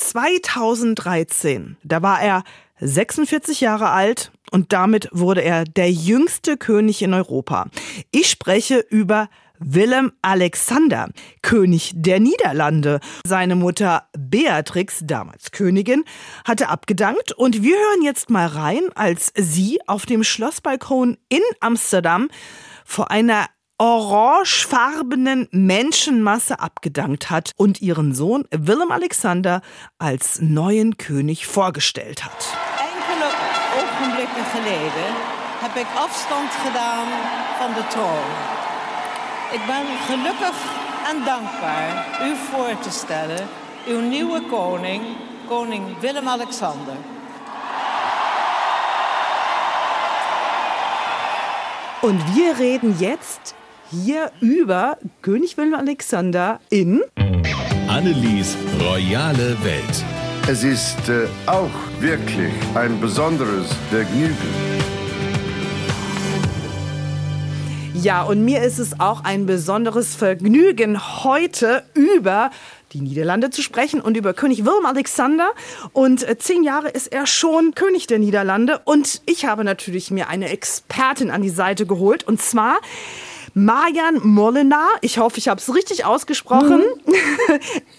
2013, da war er 46 Jahre alt und damit wurde er der jüngste König in Europa. Ich spreche über Willem Alexander, König der Niederlande. Seine Mutter Beatrix, damals Königin, hatte abgedankt und wir hören jetzt mal rein, als sie auf dem Schlossbalkon in Amsterdam vor einer orangefarbenen Menschenmasse abgedankt hat und ihren Sohn Willem Alexander als neuen König vorgestellt hat. Enkele ogenblikken geleden heb ik afstand gedaan van de troon. Ik ben gelukkig en dankbaar u voor te stellen, uw nieuwe koning, koning Willem-Alexander. Und wir reden jetzt hier über König Wilhelm Alexander in Annelies royale Welt. Es ist äh, auch wirklich ein besonderes Vergnügen. Ja, und mir ist es auch ein besonderes Vergnügen, heute über die Niederlande zu sprechen und über König Willem Alexander. Und äh, zehn Jahre ist er schon König der Niederlande. Und ich habe natürlich mir eine Expertin an die Seite geholt. Und zwar Marjan Molenaar. Ich hoffe, ich habe es richtig ausgesprochen. Mhm.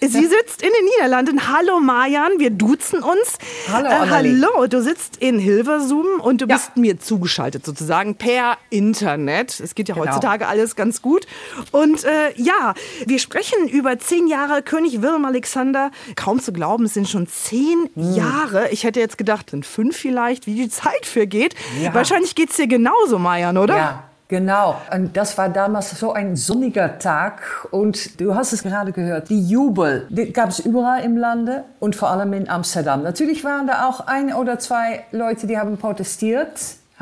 Sie sitzt in den Niederlanden. Hallo Marjan, wir duzen uns. Hallo, äh, Hallo, du sitzt in Hilversum und du ja. bist mir zugeschaltet sozusagen per Internet. Es geht ja genau. heutzutage alles ganz gut. Und äh, ja, wir sprechen über zehn Jahre König Wilhelm Alexander. Kaum zu glauben, es sind schon zehn mhm. Jahre. Ich hätte jetzt gedacht, sind fünf vielleicht, wie die Zeit vergeht. Ja. Wahrscheinlich geht es dir genauso, Marjan, oder? Ja. Genau, und das war damals so ein sonniger Tag. Und du hast es gerade gehört, die Jubel, die gab es überall im Lande und vor allem in Amsterdam. Natürlich waren da auch ein oder zwei Leute, die haben protestiert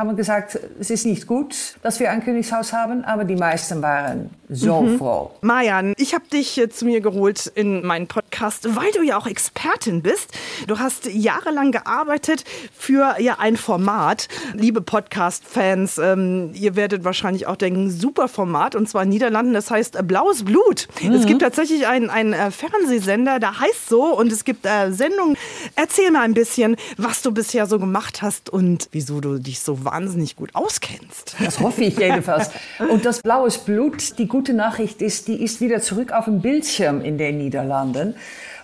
haben gesagt, es ist nicht gut, dass wir ein Königshaus haben, aber die meisten waren so mhm. froh. Marian, ich habe dich zu mir geholt in meinen Podcast, weil du ja auch Expertin bist. Du hast jahrelang gearbeitet für ja ein Format. Liebe Podcast-Fans, ähm, ihr werdet wahrscheinlich auch denken, super Format, und zwar in Niederlanden, das heißt Blaues Blut. Mhm. Es gibt tatsächlich einen, einen äh, Fernsehsender, der heißt so, und es gibt äh, Sendungen. Erzähl mal ein bisschen, was du bisher so gemacht hast und wieso du dich so wahnsinnig gut auskennst. Das hoffe ich jedenfalls. Und das blaues Blut, die gute Nachricht ist, die ist wieder zurück auf dem Bildschirm in den Niederlanden.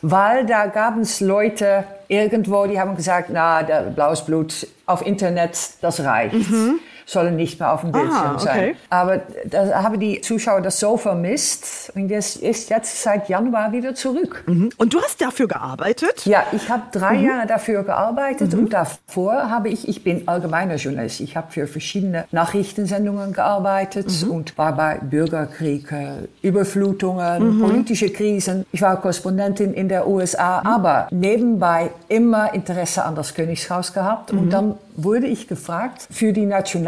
Weil da gab es Leute irgendwo, die haben gesagt, na, blaues Blut auf Internet, das reicht. Mhm sollen nicht mehr auf dem Bildschirm ah, okay. sein. Aber da haben die Zuschauer das so vermisst und das ist jetzt seit Januar wieder zurück. Mhm. Und du hast dafür gearbeitet? Ja, ich habe drei mhm. Jahre dafür gearbeitet mhm. und davor habe ich, ich bin allgemeiner Journalist, ich habe für verschiedene Nachrichtensendungen gearbeitet mhm. und war bei Bürgerkriegen, Überflutungen, mhm. politische Krisen. Ich war Korrespondentin in der USA, mhm. aber nebenbei immer Interesse an das Königshaus gehabt und dann wurde ich gefragt für die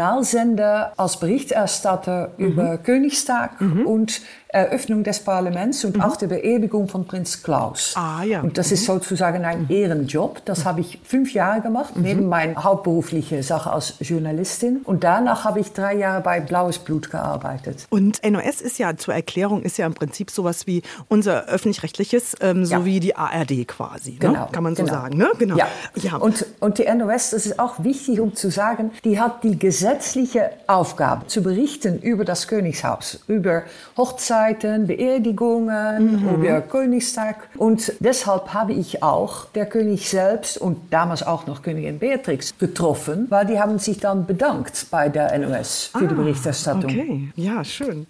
Nationalsender als Berichterstatter mhm. über Königstag mhm. und Eröffnung des Parlaments und mhm. auch der Beerdigung von Prinz Klaus. Ah, ja. Und das mhm. ist sozusagen ein mhm. Ehrenjob. Das habe ich fünf Jahre gemacht, mhm. neben meiner hauptberuflichen Sache als Journalistin. Und danach habe ich drei Jahre bei Blaues Blut gearbeitet. Und NOS ist ja zur Erklärung, ist ja im Prinzip sowas wie unser öffentlich-rechtliches, ähm, so ja. wie die ARD quasi. Ne? Genau. Kann man so genau. sagen, ne? Genau. Ja. ja. Und, und die NOS, das ist auch wichtig, um zu sagen, die hat die gesetzliche Aufgabe zu berichten über das Königshaus, über Hochzeiten, Hochzeiten, Beerdigungen mhm. oder Königstag. Und deshalb habe ich auch der König selbst und damals auch noch Königin Beatrix getroffen, weil die haben sich dann bedankt bei der NOS für ah, die Berichterstattung. Okay, ja, schön.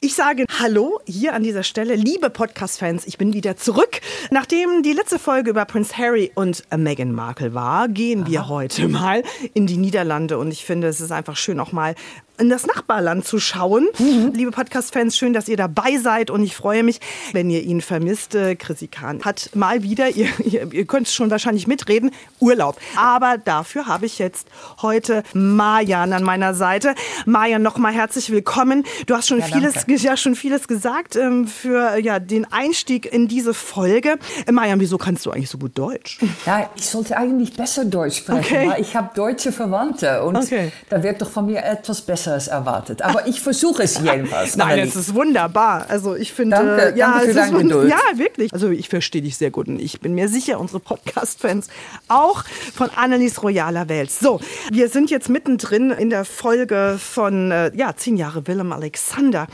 Ich sage Hallo hier an dieser Stelle, liebe Podcast-Fans, ich bin wieder zurück. Nachdem die letzte Folge über Prince Harry und Meghan Markle war, gehen Aha. wir heute mal in die Niederlande und ich finde, es ist einfach schön auch mal in das Nachbarland zu schauen. Mhm. Liebe Podcast-Fans, schön, dass ihr dabei seid und ich freue mich, wenn ihr ihn vermisst. Äh, Chrissy Kahn hat mal wieder, ihr, ihr, ihr könnt schon wahrscheinlich mitreden, Urlaub. Aber dafür habe ich jetzt heute Marjan an meiner Seite. Marjan, nochmal herzlich willkommen. Du hast schon, ja, vieles, ja, schon vieles gesagt ähm, für ja, den Einstieg in diese Folge. Äh, Marjan, wieso kannst du eigentlich so gut Deutsch? Ja, ich sollte eigentlich besser Deutsch sprechen, okay. weil ich habe deutsche Verwandte und okay. da wird doch von mir etwas besser Besseres erwartet. Aber ich versuche es jedenfalls. Nein, es ist wunderbar. Also ich finde, Danke, ja, danke für deine Geduld. ja, wirklich. Also ich verstehe dich sehr gut und ich bin mir sicher, unsere Podcast-Fans auch von Annelies royaler Welt. So, wir sind jetzt mittendrin in der Folge von äh, ja zehn Jahre Willem Alexander.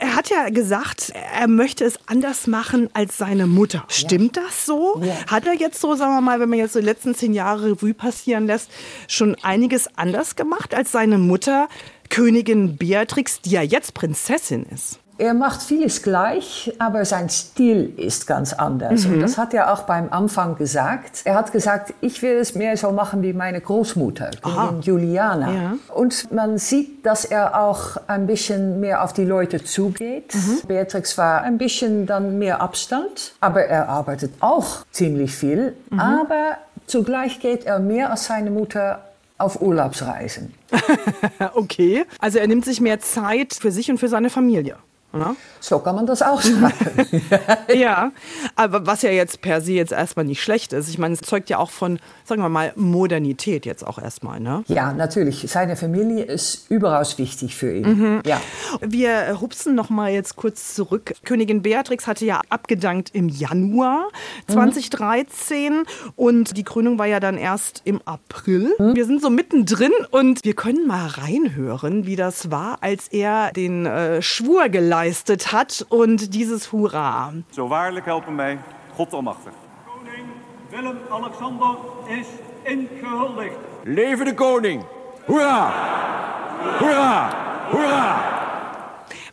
Er hat ja gesagt, er möchte es anders machen als seine Mutter. Stimmt das so? Ja. Hat er jetzt so, sagen wir mal, wenn man jetzt so die letzten zehn Jahre Revue passieren lässt, schon einiges anders gemacht als seine Mutter, Königin Beatrix, die ja jetzt Prinzessin ist? Er macht vieles gleich, aber sein Stil ist ganz anders. Mhm. Und das hat er auch beim Anfang gesagt. Er hat gesagt, ich will es mehr so machen wie meine Großmutter, Königin Juliana. Ja. Und man sieht, dass er auch ein bisschen mehr auf die Leute zugeht. Mhm. Beatrix war ein bisschen dann mehr Abstand, aber er arbeitet auch ziemlich viel. Mhm. Aber zugleich geht er mehr als seine Mutter auf Urlaubsreisen. Okay. Also er nimmt sich mehr Zeit für sich und für seine Familie. Ja? So kann man das auch sagen. ja, aber was ja jetzt per se jetzt erstmal nicht schlecht ist. Ich meine, es zeugt ja auch von, sagen wir mal, Modernität jetzt auch erstmal. Ne? Ja, natürlich. Seine Familie ist überaus wichtig für ihn. Mhm. Ja. Wir hupsen noch mal jetzt kurz zurück. Königin Beatrix hatte ja abgedankt im Januar 2013 und die Krönung war ja dann erst im April. Wir sind so mittendrin und wir können mal reinhören, wie das war, als er den äh, Schwur geleistet hat und dieses Hurra. Zo waarlijk helpen mij, God almachtig. Willem-Alexander is ingehuldigd. Leven de koning! Hoera! Hoera! Hoera!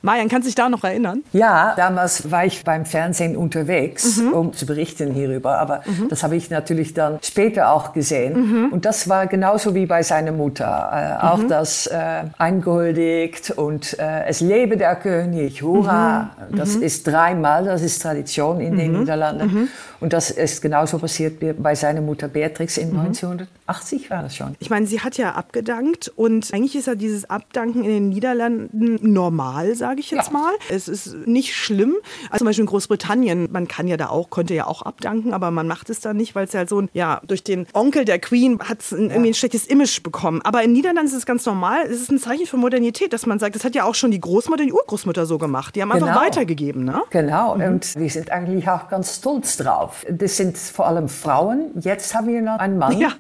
Marian, kannst du dich da noch erinnern? ja, damals war ich beim Fernsehen unterwegs, um zu berichten hierüber. Aber das habe ich natürlich dann später auch gesehen. Und das war genauso wie bei seiner Mutter. Äh, Auch das äh, eingehuldigt und äh, es lebe der König, hurra. Das ist dreimal, das ist Tradition in den Niederlanden. Und das ist genauso passiert wie bei seiner Mutter Beatrix in 1980 war das schon. Ich meine, sie hat ja abgedankt und eigentlich ist ja dieses Abdanken in den Niederlanden normal, sage ich jetzt Ja. mal. Es ist nicht schlimm. Also zum Beispiel in Großbritannien, man kann ja da auch, konnte ja auch abdanken, aber man macht es dann nicht, weil es ja so ein, ja, durch den Onkel der Queen hat es irgendwie ein schlechtes Image bekommen. Aber in Niederlanden ist es ganz normal. Es ist ein Zeichen für Modernität, dass man sagt, das hat ja auch schon die Großmutter und die Urgroßmutter so gemacht. Die haben einfach Genau. weitergegeben, ne? Genau, und wir sind eigentlich auch ganz stolz drauf. Das sind vor allem Frauen. Jetzt haben wir noch einen Mann. Ja.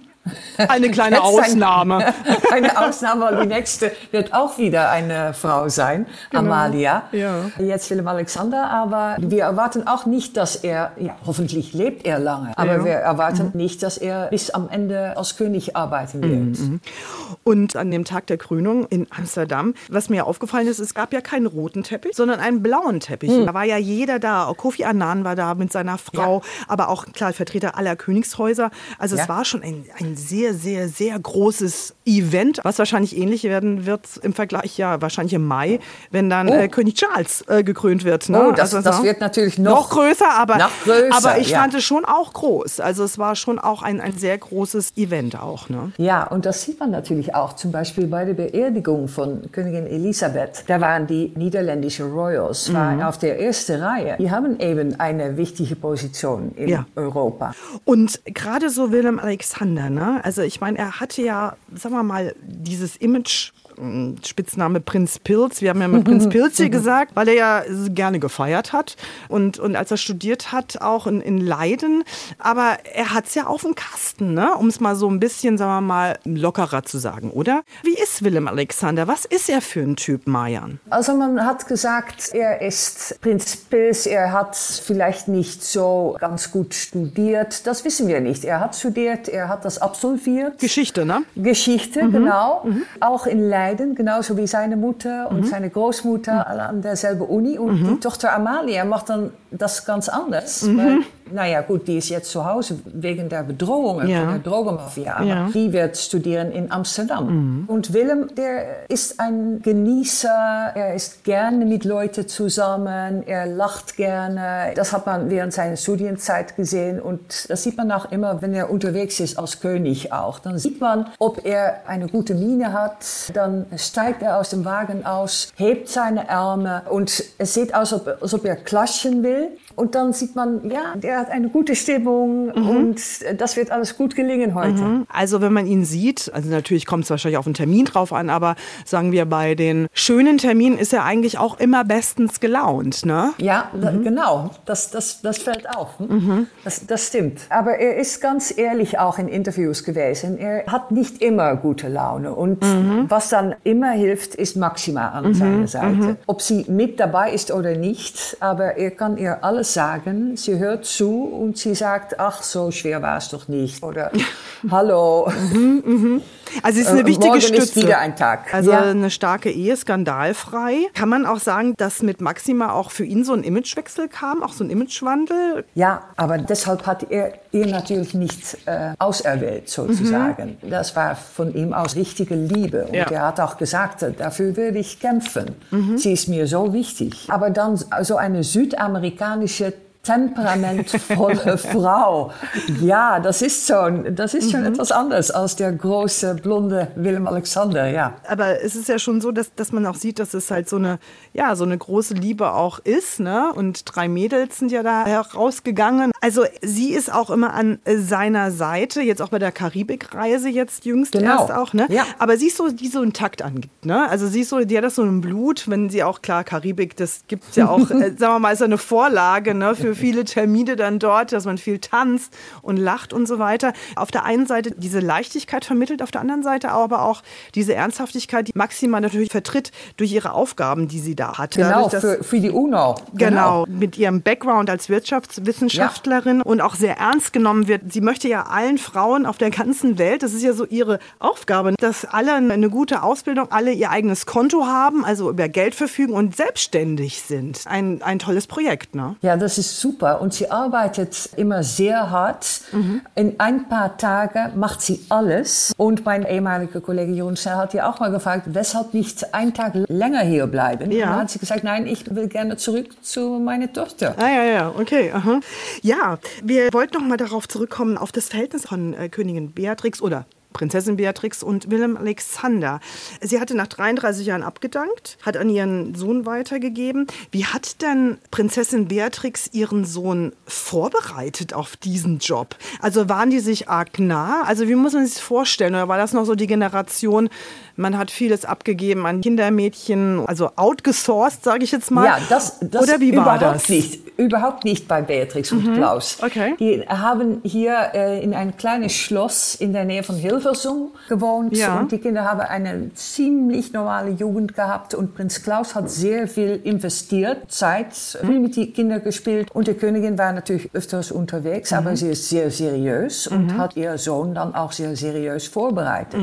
Eine kleine Ausnahme. eine Ausnahme, weil die nächste wird auch wieder eine Frau sein, Amalia. Genau. Ja. Jetzt Willem Alexander, aber wir erwarten auch nicht, dass er, ja, hoffentlich lebt er lange, aber Ja. Mhm. wir erwarten nicht, dass er bis am Ende als König arbeiten wird. Und an dem Tag der Krönung in Amsterdam, was mir aufgefallen ist, es gab ja keinen roten Teppich, sondern einen blauen Teppich. Da war ja jeder da. Auch Kofi Annan war da mit seiner Frau, aber auch klar Vertreter aller Königshäuser. Also es Ja. war schon ein, ein sehr, sehr, sehr großes Event, was wahrscheinlich ähnlich werden wird im Vergleich, ja, wahrscheinlich im Mai, wenn dann äh, König Charles äh, gekrönt wird. Ne? Oh, das, Also, das wird natürlich noch noch, größer, aber, noch größer, aber ich ja. fand es schon auch groß. Also es war schon auch ein, ein sehr großes Event auch. Ne? Ja, und das sieht man natürlich auch zum Beispiel bei der Beerdigung von Königin Elisabeth. Da waren die niederländischen Royals Mhm. waren auf der ersten Reihe. Die haben eben eine wichtige Position in Ja. Europa. Und gerade so Willem Alexander, ne? Also ich meine, er hatte ja, sagen wir mal, dieses Image. Mh, Spitzname Prinz Pilz. Wir haben ja mit Prinz Pilz hier gesagt, weil er ja gerne gefeiert hat und, und als er studiert hat, auch in, in Leiden. Aber er hat es ja auf dem Kasten, ne? um es mal so ein bisschen, sagen wir mal, lockerer zu sagen, oder? Wie ist Willem Alexander? Was ist er für ein Typ, Marian? Also man hat gesagt, er ist Prinz Pils, er hat vielleicht nicht so ganz gut studiert. Das wissen wir nicht. Er hat studiert, er hat das absolviert. Geschichte, ne? Geschichte, genau. Auch in Leiden, genauso wie seine Mutter und seine Großmutter alle an derselben Uni. Und die Tochter Amalia macht dann das ganz anders. Weil, naja, gut, die ist jetzt zu Hause wegen der Bedrohungen Ja. von der Drogenmafia. Ja. die wird studieren in Amsterdam. Und Willem, der ist ein Genießer. Er ist gerne mit Leuten zusammen. Er lacht gerne. Das hat man während seiner Studienzeit gesehen. Und das sieht man auch immer, wenn er unterwegs ist als König auch. Dann sieht man, ob er eine gute Miene hat. Dann steigt er aus dem Wagen aus, hebt seine Arme und es sieht aus, als ob, als ob er klatschen will. Und dann sieht man, ja, der hat eine gute Stimmung Mhm. und das wird alles gut gelingen heute. Also wenn man ihn sieht, also natürlich kommt es wahrscheinlich auf den Termin drauf an, aber sagen wir bei den schönen Terminen ist er eigentlich auch immer bestens gelaunt, ne? Ja, da, Mhm. genau. Das, das, das fällt auf. hm? Das, das stimmt. Aber er ist ganz ehrlich auch in Interviews gewesen. Er hat nicht immer gute Laune. Und Mhm. was dann immer hilft, ist Maxima an seiner Seite. Ob sie mit dabei ist oder nicht, aber er kann ihr alles sagen. Sie hört zu und sie sagt, ach, so schwer war es doch nicht. Oder, hallo. Also sie ist eine Äh, wichtige morgen Stütze. ist wieder ein Tag. Also Ja. eine starke Ehe, skandalfrei. Kann man auch sagen, dass mit Maxima auch für ihn so ein Imagewechsel kam, auch so ein Imagewandel? Ja, aber deshalb hat er ihr natürlich nicht äh, auserwählt, sozusagen. Das war von ihm aus richtige Liebe. Und Ja. er hat auch gesagt, äh, dafür würde ich kämpfen. Sie ist mir so wichtig. Aber dann so eine südamerikanische temperamentvolle Frau. Ja, das ist schon, das ist schon etwas anderes als der große, blonde Willem Alexander, ja. Aber es ist ja schon so, dass, dass man auch sieht, dass es halt so eine, ja, so eine große Liebe auch ist, ne? Und drei Mädels sind ja da herausgegangen. Also sie ist auch immer an seiner Seite, jetzt auch bei der Karibikreise jetzt jüngst Genau. erst auch, ne? Ja. Aber sie ist so, die so einen Takt angibt, ne? Also sie ist so, die hat das so im Blut, wenn sie auch, klar, Karibik, das gibt's ja auch, äh, sagen wir mal, ist ja eine Vorlage, ne? Für viele Termine dann dort, dass man viel tanzt und lacht und so weiter. Auf der einen Seite diese Leichtigkeit vermittelt, auf der anderen Seite aber auch diese Ernsthaftigkeit, die Maxima natürlich vertritt durch ihre Aufgaben, die sie da hat. Genau, Dadurch, für, für die UNO. Genau, mit ihrem Background als Wirtschaftswissenschaftlerin und auch sehr ernst genommen wird. Sie möchte ja allen Frauen auf der ganzen Welt, das ist ja so ihre Aufgabe, dass alle eine gute Ausbildung, alle ihr eigenes Konto haben, also über Geld verfügen und selbstständig sind. Ein, ein tolles Projekt, ne? Ja, das ist super. Und sie arbeitet immer sehr hart. In ein paar Tagen macht sie alles. Und mein ehemaliger Kollege Jon Snell hat ja auch mal gefragt, weshalb nicht einen Tag länger hier bleiben? Ja. Und dann hat sie gesagt, nein, ich will gerne zurück zu meiner Tochter. Ah, ja, ja, okay. Aha. Ja, wir wollten noch mal darauf zurückkommen, auf das Verhältnis von äh, Königin Beatrix oder Prinzessin Beatrix und Willem Alexander. Sie hatte nach 33 Jahren abgedankt, hat an ihren Sohn weitergegeben. Wie hat denn Prinzessin Beatrix ihren Sohn vorbereitet auf diesen Job? Also waren die sich arg nah? Also wie muss man sich das vorstellen? Oder war das noch so die Generation, man hat vieles abgegeben an Kindermädchen, also outgesourced, sage ich jetzt mal? Ja, das, das Oder wie war das? nicht. Überhaupt nicht bei Beatrix und Klaus. Okay. Die haben hier äh, in ein kleines Schloss in der Nähe von Hilversum gewohnt. Ja. Und die Kinder haben eine ziemlich normale Jugend gehabt. Und Prinz Klaus hat sehr viel investiert, Zeit, viel mit den Kindern gespielt. Und die Königin war natürlich öfters unterwegs, aber sie ist sehr seriös und hat ihr Sohn dann auch sehr seriös vorbereitet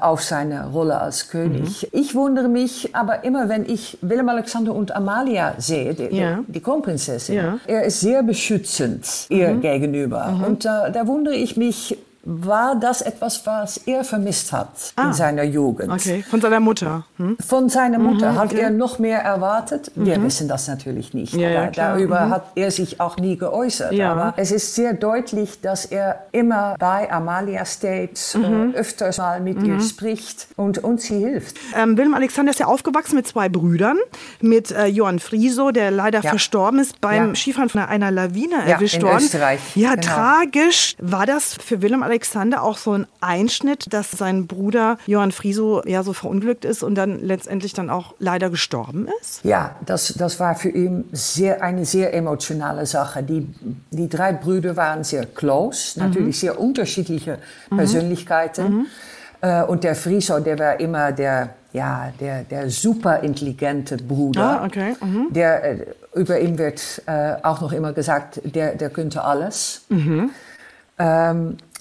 auf seine Rolle als König. Ich wundere mich aber immer, wenn ich Willem Alexander und Amalia sehe, die, Ja. die, Kronprinzessin. Ja. Er ist sehr beschützend ihr gegenüber. Und äh, da wundere ich mich, war das etwas, was er vermisst hat Ah. in seiner Jugend? Okay, von seiner Mutter. Hm? Von seiner Mutter hat okay. er noch mehr erwartet. Wir wissen das natürlich nicht. Ja, ja. Darüber hat er sich auch nie geäußert. Ja. Aber es ist sehr deutlich, dass er immer bei Amalia steht, äh, öfters mal mit ihr spricht und uns sie hilft. Ähm, Willem Alexander ist ja aufgewachsen mit zwei Brüdern, mit äh, Johann Frieso, der leider verstorben ist beim. Skifahren von einer Lawine erwischt in worden. Österreich. Ja, Genau. tragisch. War das für Willem Alexander auch so ein Einschnitt, dass sein Bruder Johann Frieso ja so verunglückt ist und dann letztendlich dann auch leider gestorben ist? Ja, das, das war für ihn sehr, eine sehr emotionale Sache. Die, die drei Brüder waren sehr close, natürlich sehr unterschiedliche Persönlichkeiten. Äh, und der Friso, der war immer der, ja, der, der super intelligente Bruder. Ah, okay. Mhm. Der, äh, über ihn wird äh, auch noch immer gesagt, der, der könnte alles. Ähm, äh,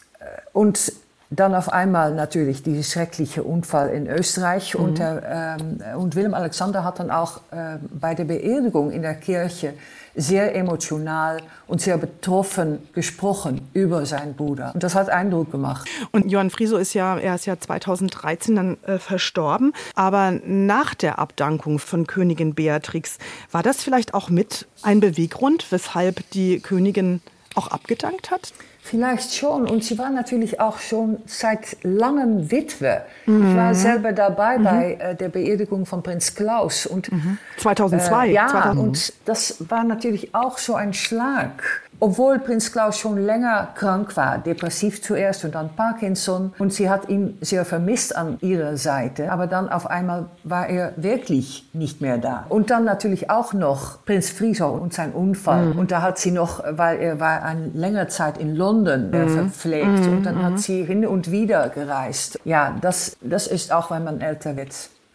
und dann auf einmal natürlich dieser schreckliche Unfall in Österreich. Und, der, ähm, und Willem Alexander hat dann auch äh, bei der Beerdigung in der Kirche sehr emotional und sehr betroffen gesprochen über seinen Bruder. Und das hat Eindruck gemacht. Und Johann Frieso ist ja, er ist ja 2013 dann äh, verstorben. Aber nach der Abdankung von Königin Beatrix, war das vielleicht auch mit ein Beweggrund, weshalb die Königin auch abgedankt hat? Vielleicht schon. Und sie war natürlich auch schon seit langem Witwe. Ich war selber dabei bei äh, der Beerdigung von Prinz Klaus. Und, 2002. Äh, ja, 2000. und das war natürlich auch so ein Schlag. Obwohl Prinz Klaus schon länger krank war, depressiv zuerst und dann Parkinson. Und sie hat ihn sehr vermisst an ihrer Seite. Aber dann auf einmal war er wirklich nicht mehr da. Und dann natürlich auch noch Prinz Friso und sein Unfall. Und da hat sie noch, weil er war eine längere Zeit in London äh, verpflegt. Und dann hat sie hin und wieder gereist. Ja, das, das ist auch, wenn man älter wird,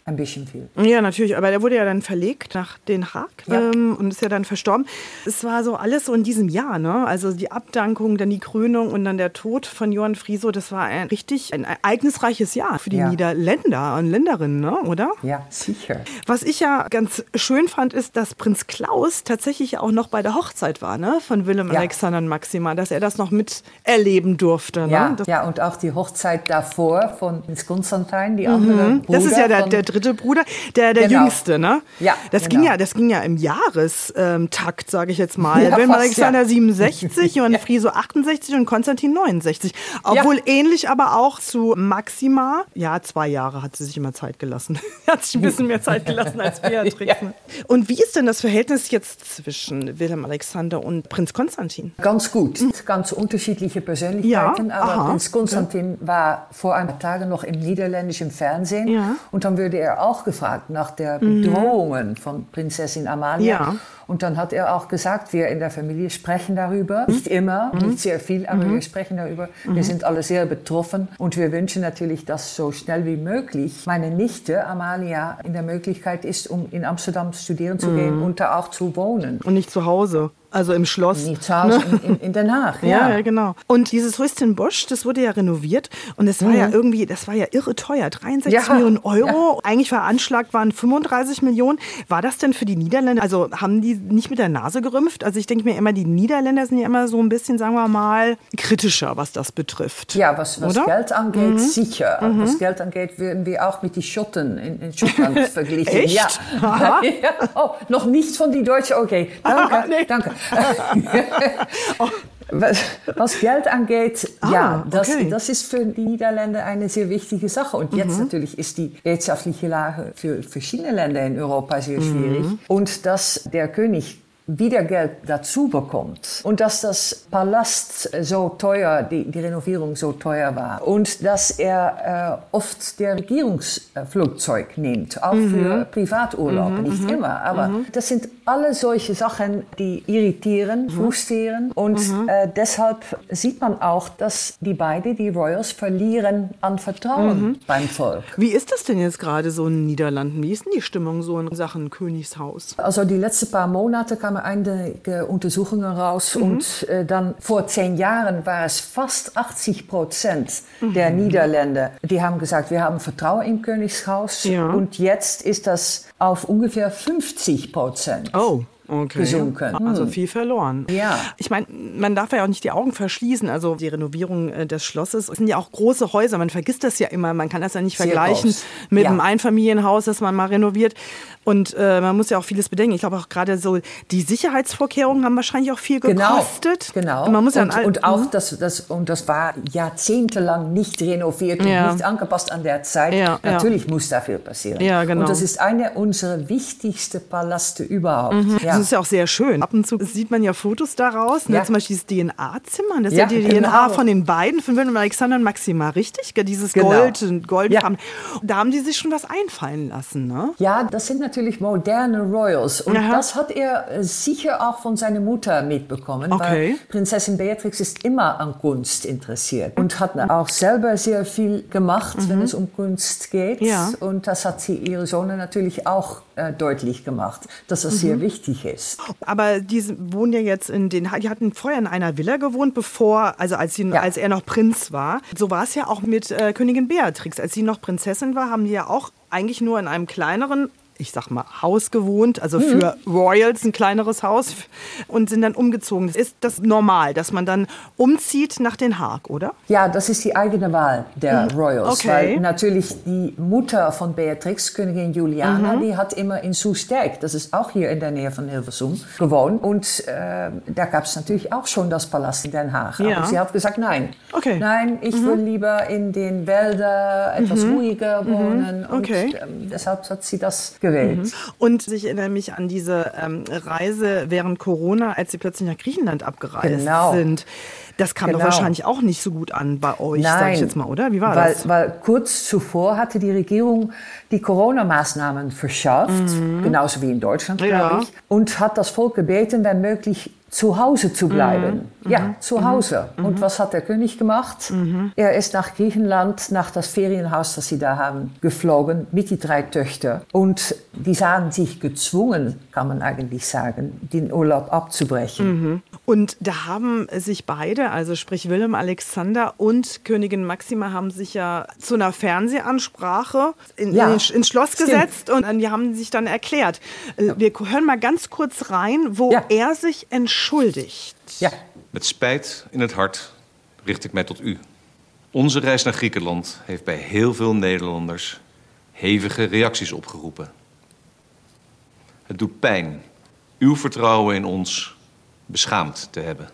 ein bisschen viel. Ja, natürlich, aber der wurde ja dann verlegt nach Den Haag Ja. ähm, und ist ja dann verstorben. Es war so alles so in diesem Jahr, ne? Also die Abdankung, dann die Krönung und dann der Tod von Johann Frieso, das war ein richtig ein ereignisreiches Jahr für die Ja. Niederländer und Länderinnen, ne? oder? Ja, sicher. Was ich ja ganz schön fand, ist, dass Prinz Klaus tatsächlich auch noch bei der Hochzeit war, ne? Von Willem Ja. Alexander und Maxima, dass er das noch miterleben durfte. Ne? Ja, das, ja, und auch die Hochzeit davor von Prinz Konstantin, die andere Mhm. das ist ja der, der dritte Bruder, der, der Genau. jüngste, ne? Ja, das genau. ging ja, das ging ja im Jahrestakt, sage ich jetzt mal. Ja, Willem fast, Alexander ja. 67 und Friso 68 und Konstantin 69. Obwohl ähnlich, aber auch zu Maxima. Ja, zwei Jahre hat sie sich immer Zeit gelassen. hat sich ein bisschen mehr Zeit gelassen als Beatrix. ne? Und wie ist denn das Verhältnis jetzt zwischen Willem Alexander und Prinz Konstantin? Ganz gut. Ganz unterschiedliche Persönlichkeiten. Ja, aber aha, Prinz Konstantin war vor ein paar Tagen noch im niederländischen Fernsehen. Ja. Und dann wurde er auch gefragt nach der Bedrohungen von Prinzessin Amalia. Ja. Und dann hat er auch gesagt, wir in der Familie sprechen darüber. Mhm. Nicht immer, nicht sehr viel, aber wir sprechen darüber. Wir sind alle sehr betroffen. Und wir wünschen natürlich, dass so schnell wie möglich meine Nichte Amalia in der Möglichkeit ist, um in Amsterdam studieren Mhm. zu gehen und da auch zu wohnen. Und nicht zu Hause, also im Schloss. Nicht zu Hause in, in, in Den Haag. Ja, ja, genau. Und dieses Häuschen Bosch, das wurde ja renoviert und es war ja irgendwie, das war ja irre teuer, 63 Ja, Millionen Euro. Eigentlich veranschlagt waren 35 Millionen. War das denn für die Niederländer, also haben die nicht mit der Nase gerümpft? Also ich denke mir immer, die Niederländer sind ja immer so ein bisschen, sagen wir mal, kritischer, was das betrifft. Ja, was, was? Mhm. Geld angeht, sicher. Was Geld angeht, werden wir auch mit den Schotten in, in Schottland verglichen. Echt? Ja. Ja. Oh, noch nicht von den Deutschen. Okay, danke. Danke. Was, was Geld angeht, ja, das, Ah, okay. Mhm. das ist für die Niederländer eine sehr wichtige Sache. Und jetzt natürlich ist die wirtschaftliche Lage für verschiedene Länder in Europa sehr schwierig. Mhm. Und dass der König wieder Geld dazu bekommt. Und dass das Palast so teuer, die, die Renovierung so teuer war. Und dass er äh, oft der Regierungsflugzeug nimmt, auch für Privaturlaub, nicht immer, aber das sind alle solche Sachen, die irritieren, frustrieren. Und äh, deshalb sieht man auch, dass die beiden, die Royals, verlieren an Vertrauen beim Volk. Wie ist das denn jetzt gerade so in den Niederlanden? Wie ist denn die Stimmung so in Sachen Königshaus? Also die letzten paar Monate kamen einige Untersuchungen raus und äh, dann vor zehn Jahren war es fast 80 Prozent der Niederländer, die haben gesagt, wir haben Vertrauen im Königshaus Ja. und jetzt ist das auf ungefähr 50 Prozent. Oh. Okay. gesunken. Also viel verloren. Ja. Ich meine, man darf ja auch nicht die Augen verschließen. Also die Renovierung äh, des Schlosses sind ja auch große Häuser. Man vergisst das ja immer. Man kann das ja nicht Sehr vergleichen groß. mit Ja. einem Einfamilienhaus, das man mal renoviert. Und äh, man muss ja auch vieles bedenken. Ich glaube auch gerade so, die Sicherheitsvorkehrungen haben wahrscheinlich auch viel Genau, gekostet. genau. Und man muss ja und, auch das, das, und das war jahrzehntelang nicht renoviert Ja. und nicht angepasst an der Zeit. Ja. Natürlich muss da viel passieren. Ja, genau. Und das ist eine unserer wichtigsten Paläste überhaupt. Ja. Das ist ja auch sehr schön. Ab und zu sieht man ja Fotos daraus. Ne? Zum Beispiel dieses DNA-Zimmer. Das ist Ja, die genau. DNA von den beiden, von und Alexander und Maxima, richtig? Dieses Genau. Gold, Gold. Da haben die sich schon was einfallen lassen, ne? Ja, das sind natürlich moderne Royals. Und Aha. das hat er äh, sicher auch von seiner Mutter mitbekommen. Okay. Weil Prinzessin Beatrix ist immer an Kunst interessiert und hat auch selber sehr viel gemacht, wenn es um Kunst geht. Mhm. Ja. Und das hat sie ihre Sohn natürlich auch äh, deutlich gemacht, dass das Mhm. sehr wichtig ist. Aber die wohnen ja jetzt in den, die hatten vorher in einer Villa gewohnt, bevor, also als, sie, Ja. als er noch Prinz war. So war es ja auch mit äh, Königin Beatrix. Als sie noch Prinzessin war, haben die ja auch eigentlich nur in einem kleineren ich sag mal, Haus gewohnt, also Mhm. für Royals ein kleineres Haus und sind dann umgezogen. Ist das normal, dass man dann umzieht nach Den Haag, oder? Ja, das ist die eigene Wahl der Royals. Okay. Weil natürlich die Mutter von Beatrix, Königin Juliana, die hat immer in Soestdijk, das ist auch hier in der Nähe von Hilversum, gewohnt. Und äh, da gab es natürlich auch schon das Palast in Den Haag. Ja. Aber sie hat gesagt, nein. Okay. Mhm. Nein, ich will lieber in den Wäldern etwas ruhiger wohnen. Okay. Und ähm, deshalb hat sie das gewählt. Und ich erinnere mich an diese ähm, Reise während Corona, als sie plötzlich nach Griechenland abgereist Genau. sind. Das kam doch Genau. wahrscheinlich auch nicht so gut an bei euch, sage ich jetzt mal, oder? Wie war weil, das? Weil kurz zuvor hatte die Regierung die Corona-Maßnahmen verschärft, genauso wie in Deutschland, Mhm. Ja. glaube ich, und hat das Volk gebeten, wenn möglich zu Hause zu bleiben. Mhm. Ja, zu Hause. Und was hat der König gemacht? Mhm. Er ist nach Griechenland, nach das Ferienhaus, das sie da haben, geflogen mit die drei Töchter. Und die sahen sich gezwungen, kann man eigentlich sagen, den Urlaub abzubrechen. Und da haben sich beide, also sprich Willem Alexander und Königin Maxima, haben sich ja zu einer Fernsehansprache in, Ja, in, ins Schloss stimmt. gesetzt und die haben sich dann erklärt. Äh, Wir hören mal ganz kurz rein, wo Ja. er sich Ja. Met spijt in het hart richt ik mij tot u. Onze reis naar Griekenland heeft bij heel veel Nederlanders hevige reacties opgeroepen. Het doet pijn uw vertrouwen in ons beschaamd te hebben.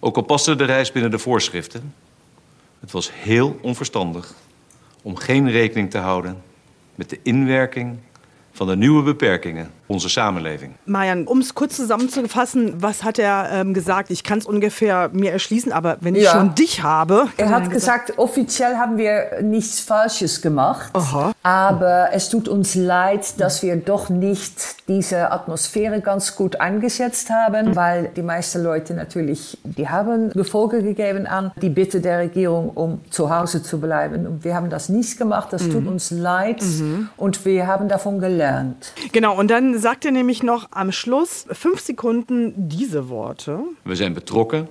Ook al paste de reis binnen de voorschriften, het was heel onverstandig om geen rekening te houden met de inwerking van de nieuwe beperkingen op onze samenleving. Marian, um es kurz zusammenzufassen, was hat er ähm, gesagt? Ich kann es ungefähr mir erschließen, aber wenn ich Ja. schon dich habe. Er hat gesagt, offiziell haben wir nichts Falsches gemacht, aber es tut uns leid, dass wir doch nicht diese Atmosphäre ganz gut eingesetzt haben, weil die meisten Leute natürlich, die haben Gefolge gegeben an die Bitte der Regierung, um zu Hause zu bleiben. Und wir haben das nicht gemacht, das tut uns leid und wir haben davon gelernt. Genau, und dann sagt er nämlich noch am Schluss fünf Sekunden diese Worte. We zijn betrokken,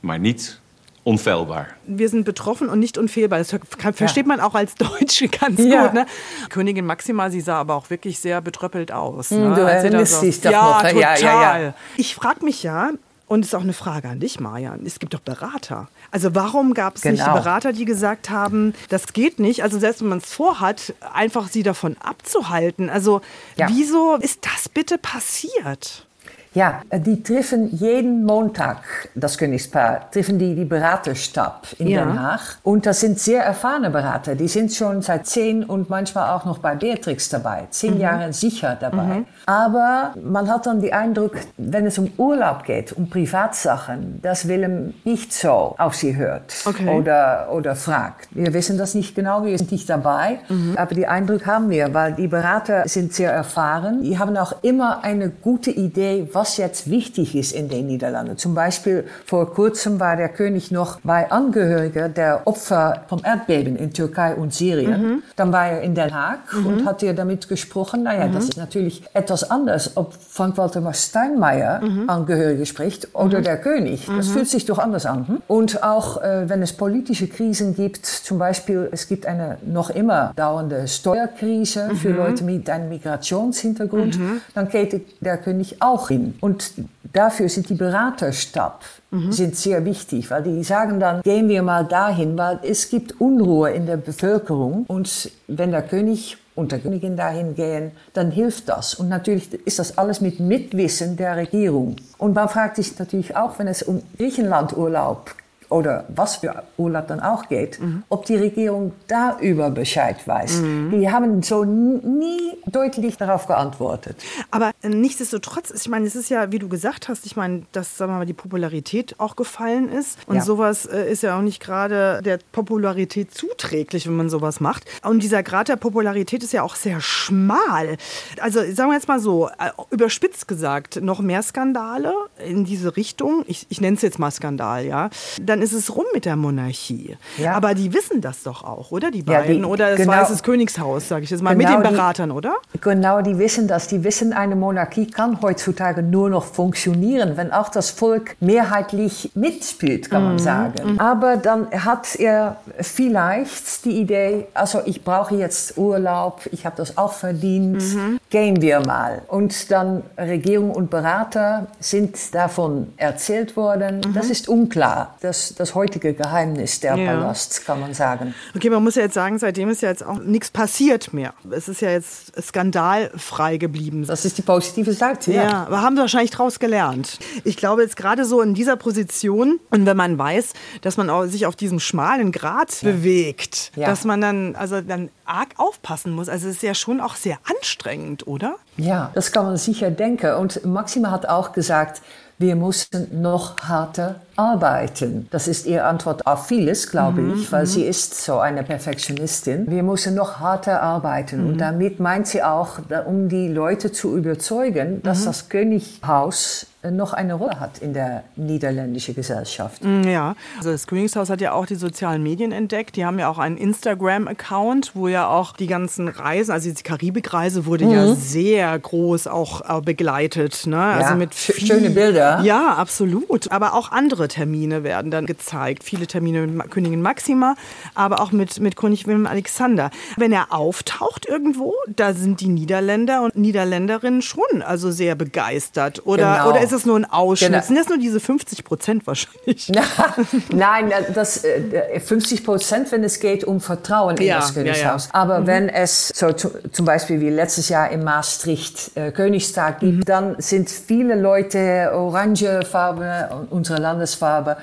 maar niet onfeilbaar. Wir sind betroffen und nicht unfehlbar. Das versteht man auch als Deutsche ganz Ja. gut. Ne? Königin Maxima, sie sah aber auch wirklich sehr betröppelt aus. Hm, Ne? du erinnerst dich doch ja, noch. Total. Ja, ja, ja. Ich frage mich ja, und es ist auch eine Frage an dich, Marian, es gibt doch Berater. Also warum gab es nicht Genau. Berater, die gesagt haben, das geht nicht, also selbst wenn man es vorhat, einfach sie davon abzuhalten. Also Ja. wieso ist das bitte passiert? Ja, die treffen jeden Montag, das Königspaar, treffen die die Beraterstab in Ja. Den Haag. Und das sind sehr erfahrene Berater. Die sind schon seit zehn und manchmal auch noch bei Beatrix dabei. Zehn Jahre sicher dabei. Aber man hat dann den Eindruck, wenn es um Urlaub geht, um Privatsachen, dass Willem nicht so auf sie hört Okay. oder, oder fragt. Wir wissen das nicht genau, wir sind nicht dabei. Aber die Eindruck haben wir, weil die Berater sind sehr erfahren. Die haben auch immer eine gute Idee, was jetzt wichtig ist in den Niederlanden. Zum Beispiel vor kurzem war der König noch bei Angehörigen der Opfer vom Erdbeben in Türkei und Syrien. Dann war er in Den Haag und hat hier damit gesprochen. Naja, das ist natürlich etwas anders, ob Frank-Walter Steinmeier Angehörige spricht oder der König. Das fühlt sich doch anders an. hm? Und auch äh, wenn es politische Krisen gibt, zum Beispiel es gibt eine noch immer dauernde Steuerkrise für Leute mit einem Migrationshintergrund, dann geht der König auch hin. Und dafür sind die Beraterstab sind sehr wichtig, weil die sagen dann, gehen wir mal dahin, weil es gibt Unruhe in der Bevölkerung und wenn der König und der Königin dahin gehen, dann hilft das. Und natürlich ist das alles mit Mitwissen der Regierung. Und man fragt sich natürlich auch, wenn es um Griechenlandurlaub oder was für Urlaub dann auch geht, ob die Regierung da über Bescheid weiß. Die haben so nie deutlich darauf geantwortet. Aber äh, nichtsdestotrotz, ich meine, es ist ja, wie du gesagt hast, ich meine, dass sagen wir mal, die Popularität auch gefallen ist. Und Ja. sowas äh, ist ja auch nicht gerade der Popularität zuträglich, wenn man sowas macht. Und dieser Grad der Popularität ist ja auch sehr schmal. Also sagen wir jetzt mal so, äh, überspitzt gesagt, noch mehr Skandale in diese Richtung. Ich, ich nenne es jetzt mal Skandal, ja. Dann ist es rum mit der Monarchie. Ja. Aber die wissen das doch auch, oder? Die Ja, beiden. die- oder das genau. Weißes Königshaus, sage ich jetzt mal, mit Genau den die- Beratern, oder? Genau, die wissen das. Die wissen, eine Monarchie kann heutzutage nur noch funktionieren, wenn auch das Volk mehrheitlich mitspielt, kann man sagen. Aber dann hat er vielleicht die Idee, also ich brauche jetzt Urlaub, ich habe das auch verdient, gehen wir mal. Und dann Regierung und Berater sind davon erzählt worden. Das ist unklar. Das, das heutige Geheimnis der Ja. Palast, kann man sagen. Okay, man muss ja jetzt sagen, seitdem ist ja jetzt auch nichts passiert mehr. Es ist ja jetzt skandalfrei geblieben. Das ist die positive Seite. Ja, aber haben sie wahrscheinlich draus gelernt. Ich glaube jetzt gerade so in dieser Position und wenn man weiß, dass man sich auf diesem schmalen Grat bewegt, Ja. dass man dann also dann arg aufpassen muss. Also es ist ja schon auch sehr anstrengend, oder? Ja, das kann man sicher denken. Und Maxima hat auch gesagt, wir müssen noch harter arbeiten. Das ist ihre Antwort auf vieles, glaube ich, weil sie ist so eine Perfektionistin. Wir müssen noch harter arbeiten. Und damit meint sie auch, um die Leute zu überzeugen, dass das Könighaus noch eine Rolle hat in der niederländischen Gesellschaft. Mm, Ja, also das Königshaus hat ja auch die sozialen Medien entdeckt. Die haben ja auch einen Instagram-Account, wo ja auch die ganzen Reisen, also die Karibikreise wurde ja sehr groß auch äh, begleitet. Ne? also mit sch- viel- schöne Bilder. Ja, absolut. Aber auch andere Termine werden dann gezeigt. Viele Termine mit Königin Maxima, aber auch mit, mit König Wilhelm Alexander. Wenn er auftaucht irgendwo, da sind die Niederländer und Niederländerinnen schon also sehr begeistert. Oder, Genau. oder ist es nur ein Ausschnitt? Genau. Sind das nur diese 50 Prozent wahrscheinlich? Nein, das, äh, 50 Prozent, wenn es geht um Vertrauen in Ja, das Königshaus. ja, ja. Aber wenn es so zu, zum Beispiel wie letztes Jahr in Maastricht äh, Königstag gibt, Mhm. dann sind viele Leute orangefarbe, unsere Landesfarbe,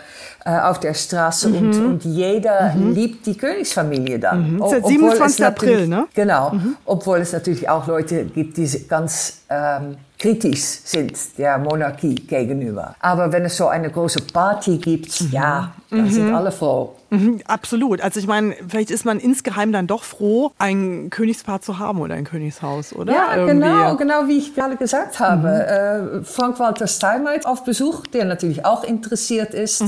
äh, auf der Straße und, und jeder liebt die Königsfamilie dann. Mhm. O- es 27. April, ne? Genau, obwohl es natürlich auch Leute gibt, die ganz ähm, kritisch sind der Monarchie gegenüber. Aber wenn es so eine große Party gibt, ja, dann sind alle froh. Mhm, absolut. Also ich meine, vielleicht ist man insgeheim dann doch froh, ein Königspaar zu haben oder ein Königshaus, oder? Ja, Irgendwie. genau, genau wie ich gerade gesagt habe. Äh, Frank-Walter Steinmeier auf Besuch, der natürlich auch interessiert ist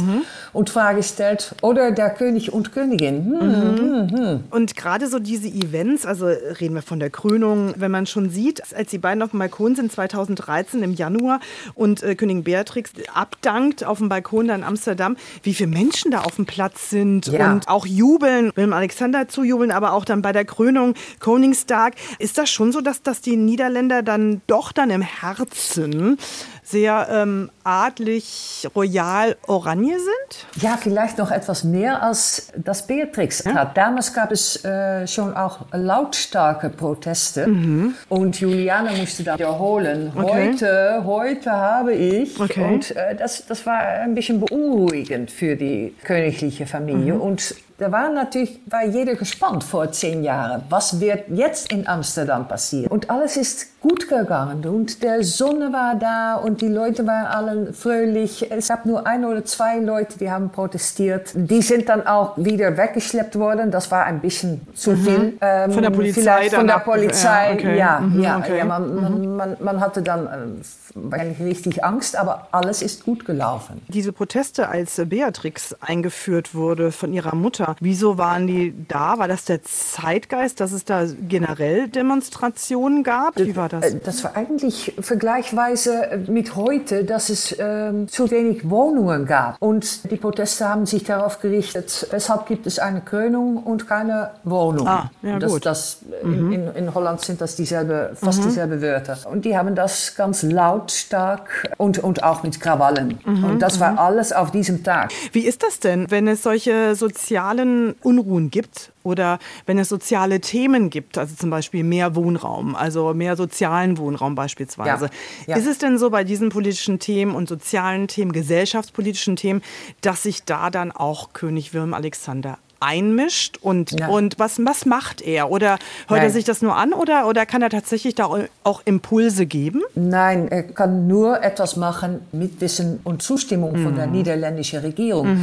und Frage stellt, oder der König und Königin. Hm, Und gerade so diese Events, also reden wir von der Krönung, wenn man schon sieht, als die beiden auf dem Balkon sind 2013 im Januar und äh, Königin Beatrix abdankt auf dem Balkon da in Amsterdam, wie viele Menschen da auf dem Platz sind Ja. und auch jubeln, Wilhelm Alexander zujubeln, aber auch dann bei der Krönung Koningstag. Ist das schon so, dass, dass die Niederländer dann doch dann im Herzen sehr ähm, adlig, royal, oranje sind? Ja, vielleicht noch etwas mehr als das Beatrix hat. Damals gab es äh, schon auch lautstarke Proteste und Juliane musste da wiederholen. Okay. Heute, heute habe ich. Okay. Und äh, das, das war ein bisschen beunruhigend für die königliche Familie. Und da war natürlich war jeder gespannt vor zehn Jahren. Was wird jetzt in Amsterdam passieren? Und alles ist gut gegangen und der Sonne war da und die Leute waren alle fröhlich. Es gab nur ein oder zwei Leute, die haben protestiert. Die sind dann auch wieder weggeschleppt worden. Das war ein bisschen zu viel. Ähm, Von der Polizei Von der Polizei, ja, okay. ja. Mhm, ja, okay. ja man, man, man, man hatte dann ähm, wahrscheinlich richtig Angst, aber alles ist gut gelaufen. Diese Proteste, als Beatrix eingeführt wurde von ihrer Mutter, wieso waren die da? War das der Zeitgeist, dass es da generell Demonstrationen gab? Wie war das? Äh, Das war eigentlich vergleichsweise mit heute, dass es ähm, zu wenig Wohnungen gab. Und die Proteste haben sich darauf gerichtet, weshalb gibt es eine Krönung und keine Wohnung. Ah, ja, das, gut. Das, in, in, in Holland sind das dieselbe, fast dieselbe Wörter. Und die haben das ganz lautstark und, und auch mit Krawallen. und das war alles auf diesem Tag. Wie ist das denn, wenn es solche sozialen Unruhen gibt oder wenn es soziale Themen gibt, also zum Beispiel mehr Wohnraum, also mehr sozialen Wohnraum beispielsweise? Ja, ja. Ist es denn so bei diesen politischen Themen und sozialen Themen, gesellschaftspolitischen Themen, dass sich da dann auch König Wilhelm Alexander einmischt und, Ja. und was, was macht er? Oder hört er Nein. sich das nur an oder, oder kann er tatsächlich da auch Impulse geben? Nein, er kann nur etwas machen mit Wissen und Zustimmung von der niederländischen Regierung.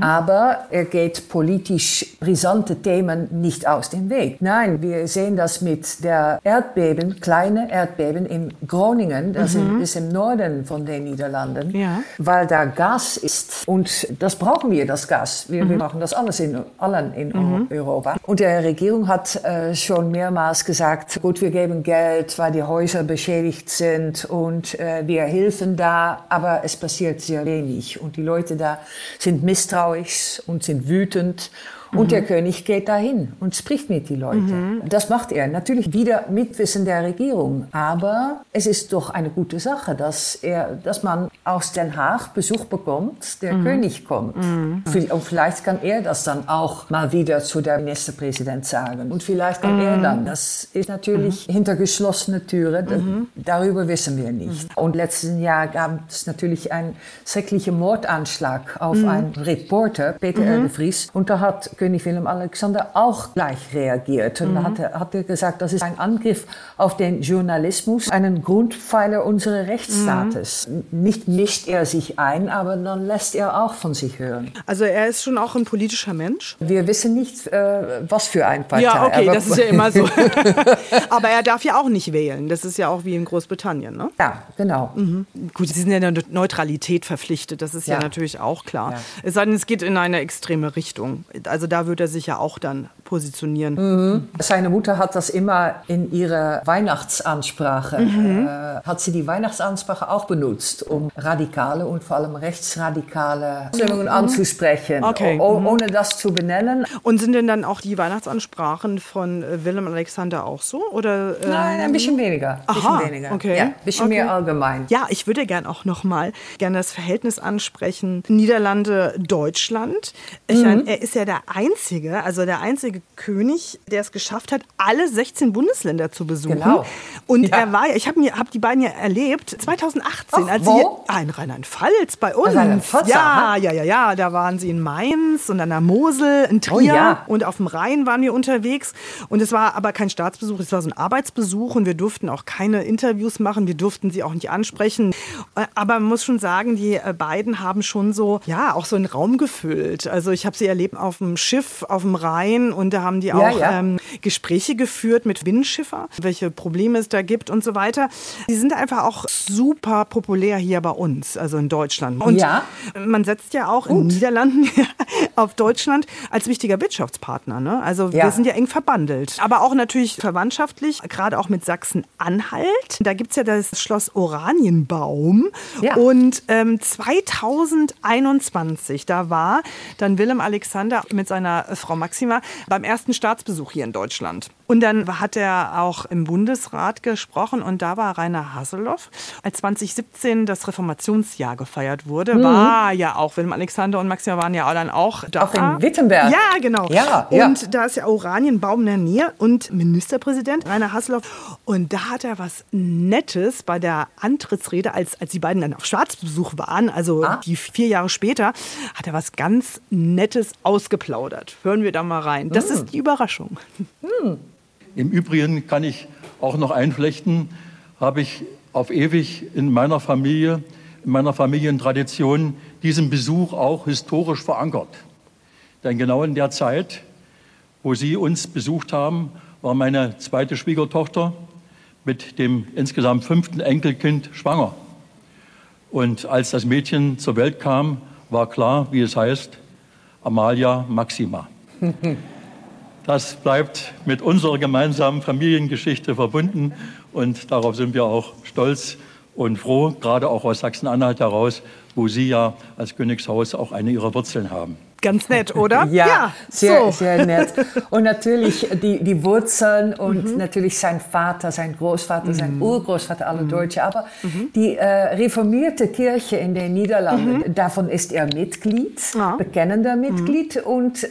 Aber er geht politisch brisante Themen nicht aus dem Weg. Nein, wir sehen das mit der Erdbeben, kleine Erdbeben in Groningen, das ist im Norden von den Niederlanden, Ja. weil da Gas ist. Und das brauchen wir, das Gas. Wir, wir brauchen das alles in, allen in Eu- Europa. Und die Regierung hat äh, schon mehrmals gesagt, gut, wir geben Geld, weil die Häuser beschädigt sind und äh, wir helfen da, aber es passiert sehr wenig. Und die Leute da sind misstrauisch und sind wütend. Und der König geht dahin und spricht mit den Leuten. Das macht er natürlich wieder mit Wissen der Regierung. Aber es ist doch eine gute Sache, dass, er, dass man aus Den Haag Besuch bekommt, der König kommt. Vi- Und vielleicht kann er das dann auch mal wieder zu der Ministerpräsident sagen. Und vielleicht kann er dann. Das ist natürlich hinter geschlossene Türen. Darüber wissen wir nicht. Und letzten Jahr gab es natürlich einen schrecklichen Mordanschlag auf einen Reporter, Peter R. de Vries. Und da hat König Willem-Alexander auch gleich reagiert. Und hat, er, hat er gesagt, das ist ein Angriff auf den Journalismus, einen Grundpfeiler unseres Rechtsstaates. Nicht mischt er sich ein, aber dann lässt er auch von sich hören. Also er ist schon auch ein politischer Mensch. Wir wissen nicht, äh, was für ein Partei. Ja, okay, aber- das ist ja immer so. Aber er darf ja auch nicht wählen. Das ist ja auch wie in Großbritannien, ne? Ja, genau. Gut, sie sind ja der Neutralität verpflichtet, das ist ja, Ja. natürlich auch klar. Ja. Es sei denn, es geht in eine extreme Richtung. Also da wird er sich ja auch dann positionieren. Mhm. Seine Mutter hat das immer in ihrer Weihnachtsansprache, äh, hat sie die Weihnachtsansprache auch benutzt, um radikale und vor allem rechtsradikale Stimmungen anzusprechen, Okay. o- ohne das zu benennen. Und sind denn dann auch die Weihnachtsansprachen von äh, Willem Alexander auch so? Oder, äh, Nein, ein bisschen weniger. Ein bisschen Aha, weniger. okay. Ja, ein bisschen Okay. mehr allgemein. Ja, ich würde gern auch noch mal gerne das Verhältnis ansprechen. Niederlande, Deutschland. Ich Mhm. mein, er ist ja der einzige, also der einzige König, der es geschafft hat, alle 16 Bundesländer zu besuchen. Genau. Und Ja. er war, ich habe hab die beiden ja erlebt, 2018, Ach, als wo? sie ah, in Rheinland-Pfalz bei uns. Rheinland-Pfalz, ja, ja, ja, ja. Da waren sie in Mainz und an der Mosel, in Trier Oh, ja. und auf dem Rhein waren wir unterwegs. Und es war aber kein Staatsbesuch, es war so ein Arbeitsbesuch und wir durften auch keine Interviews machen, wir durften sie auch nicht ansprechen. Äh, Aber man muss schon sagen, die äh, beiden haben schon so, ja, auch so einen Raum gefüllt. Also ich habe sie erlebt auf dem Schiff, auf dem Rhein und da haben die auch ja. Ähm, Gespräche geführt mit Binnenschiffer, welche Probleme es da gibt und so weiter. Die sind einfach auch super populär hier bei uns, also in Deutschland. Und Ja. man setzt ja auch in den Niederlanden auf Deutschland als wichtiger Wirtschaftspartner. Ne? Also wir Ja. sind ja eng verbandelt. Aber auch natürlich verwandtschaftlich, gerade auch mit Sachsen-Anhalt. Da gibt es ja das Schloss Oranienbaum. Ja. Und ähm, 2021, da war dann Willem Alexander mit seiner Frau Maxima beim ersten Staatsbesuch hier in Deutschland. Und dann hat er auch im Bundesrat gesprochen und da war Rainer Haseloff. Als 2017 das Reformationsjahr gefeiert wurde, Mhm. war ja auch Willem Alexander und Maxima waren ja dann auch da. Auch in Wittenberg. Ja, genau. Ja, ja. und da ist ja Oranienbaum in der Nähe und Ministerpräsident Rainer Haseloff. Und da hat er was Nettes bei der Antrittsrede, als, als die beiden dann auf Staatsbesuch waren, also Ah. die vier Jahre später, hat er was ganz Nettes ausgeplaudert. Hören wir da mal rein. Das Hm. ist die Überraschung. Im Übrigen kann ich auch noch einflechten, habe ich auf ewig in meiner Familie, in meiner Familientradition diesen Besuch auch historisch verankert. Denn genau in der Zeit, wo Sie uns besucht haben, war meine zweite Schwiegertochter mit dem insgesamt fünften Enkelkind schwanger. Und als das Mädchen zur Welt kam, war klar, wie es heißt, Amalia Maxima. Das bleibt mit unserer gemeinsamen Familiengeschichte verbunden und darauf sind wir auch stolz und froh, gerade auch aus Sachsen-Anhalt heraus, wo Sie ja als Königshaus auch eine Ihrer Wurzeln haben. Ganz nett, oder? Ja, sehr, so. sehr nett. Und natürlich die, die Wurzeln und Mhm. natürlich sein Vater, sein Großvater, sein Urgroßvater, alle Deutsche. Aber die äh, reformierte Kirche in den Niederlanden, davon ist er Mitglied, bekennender Mitglied. Und äh,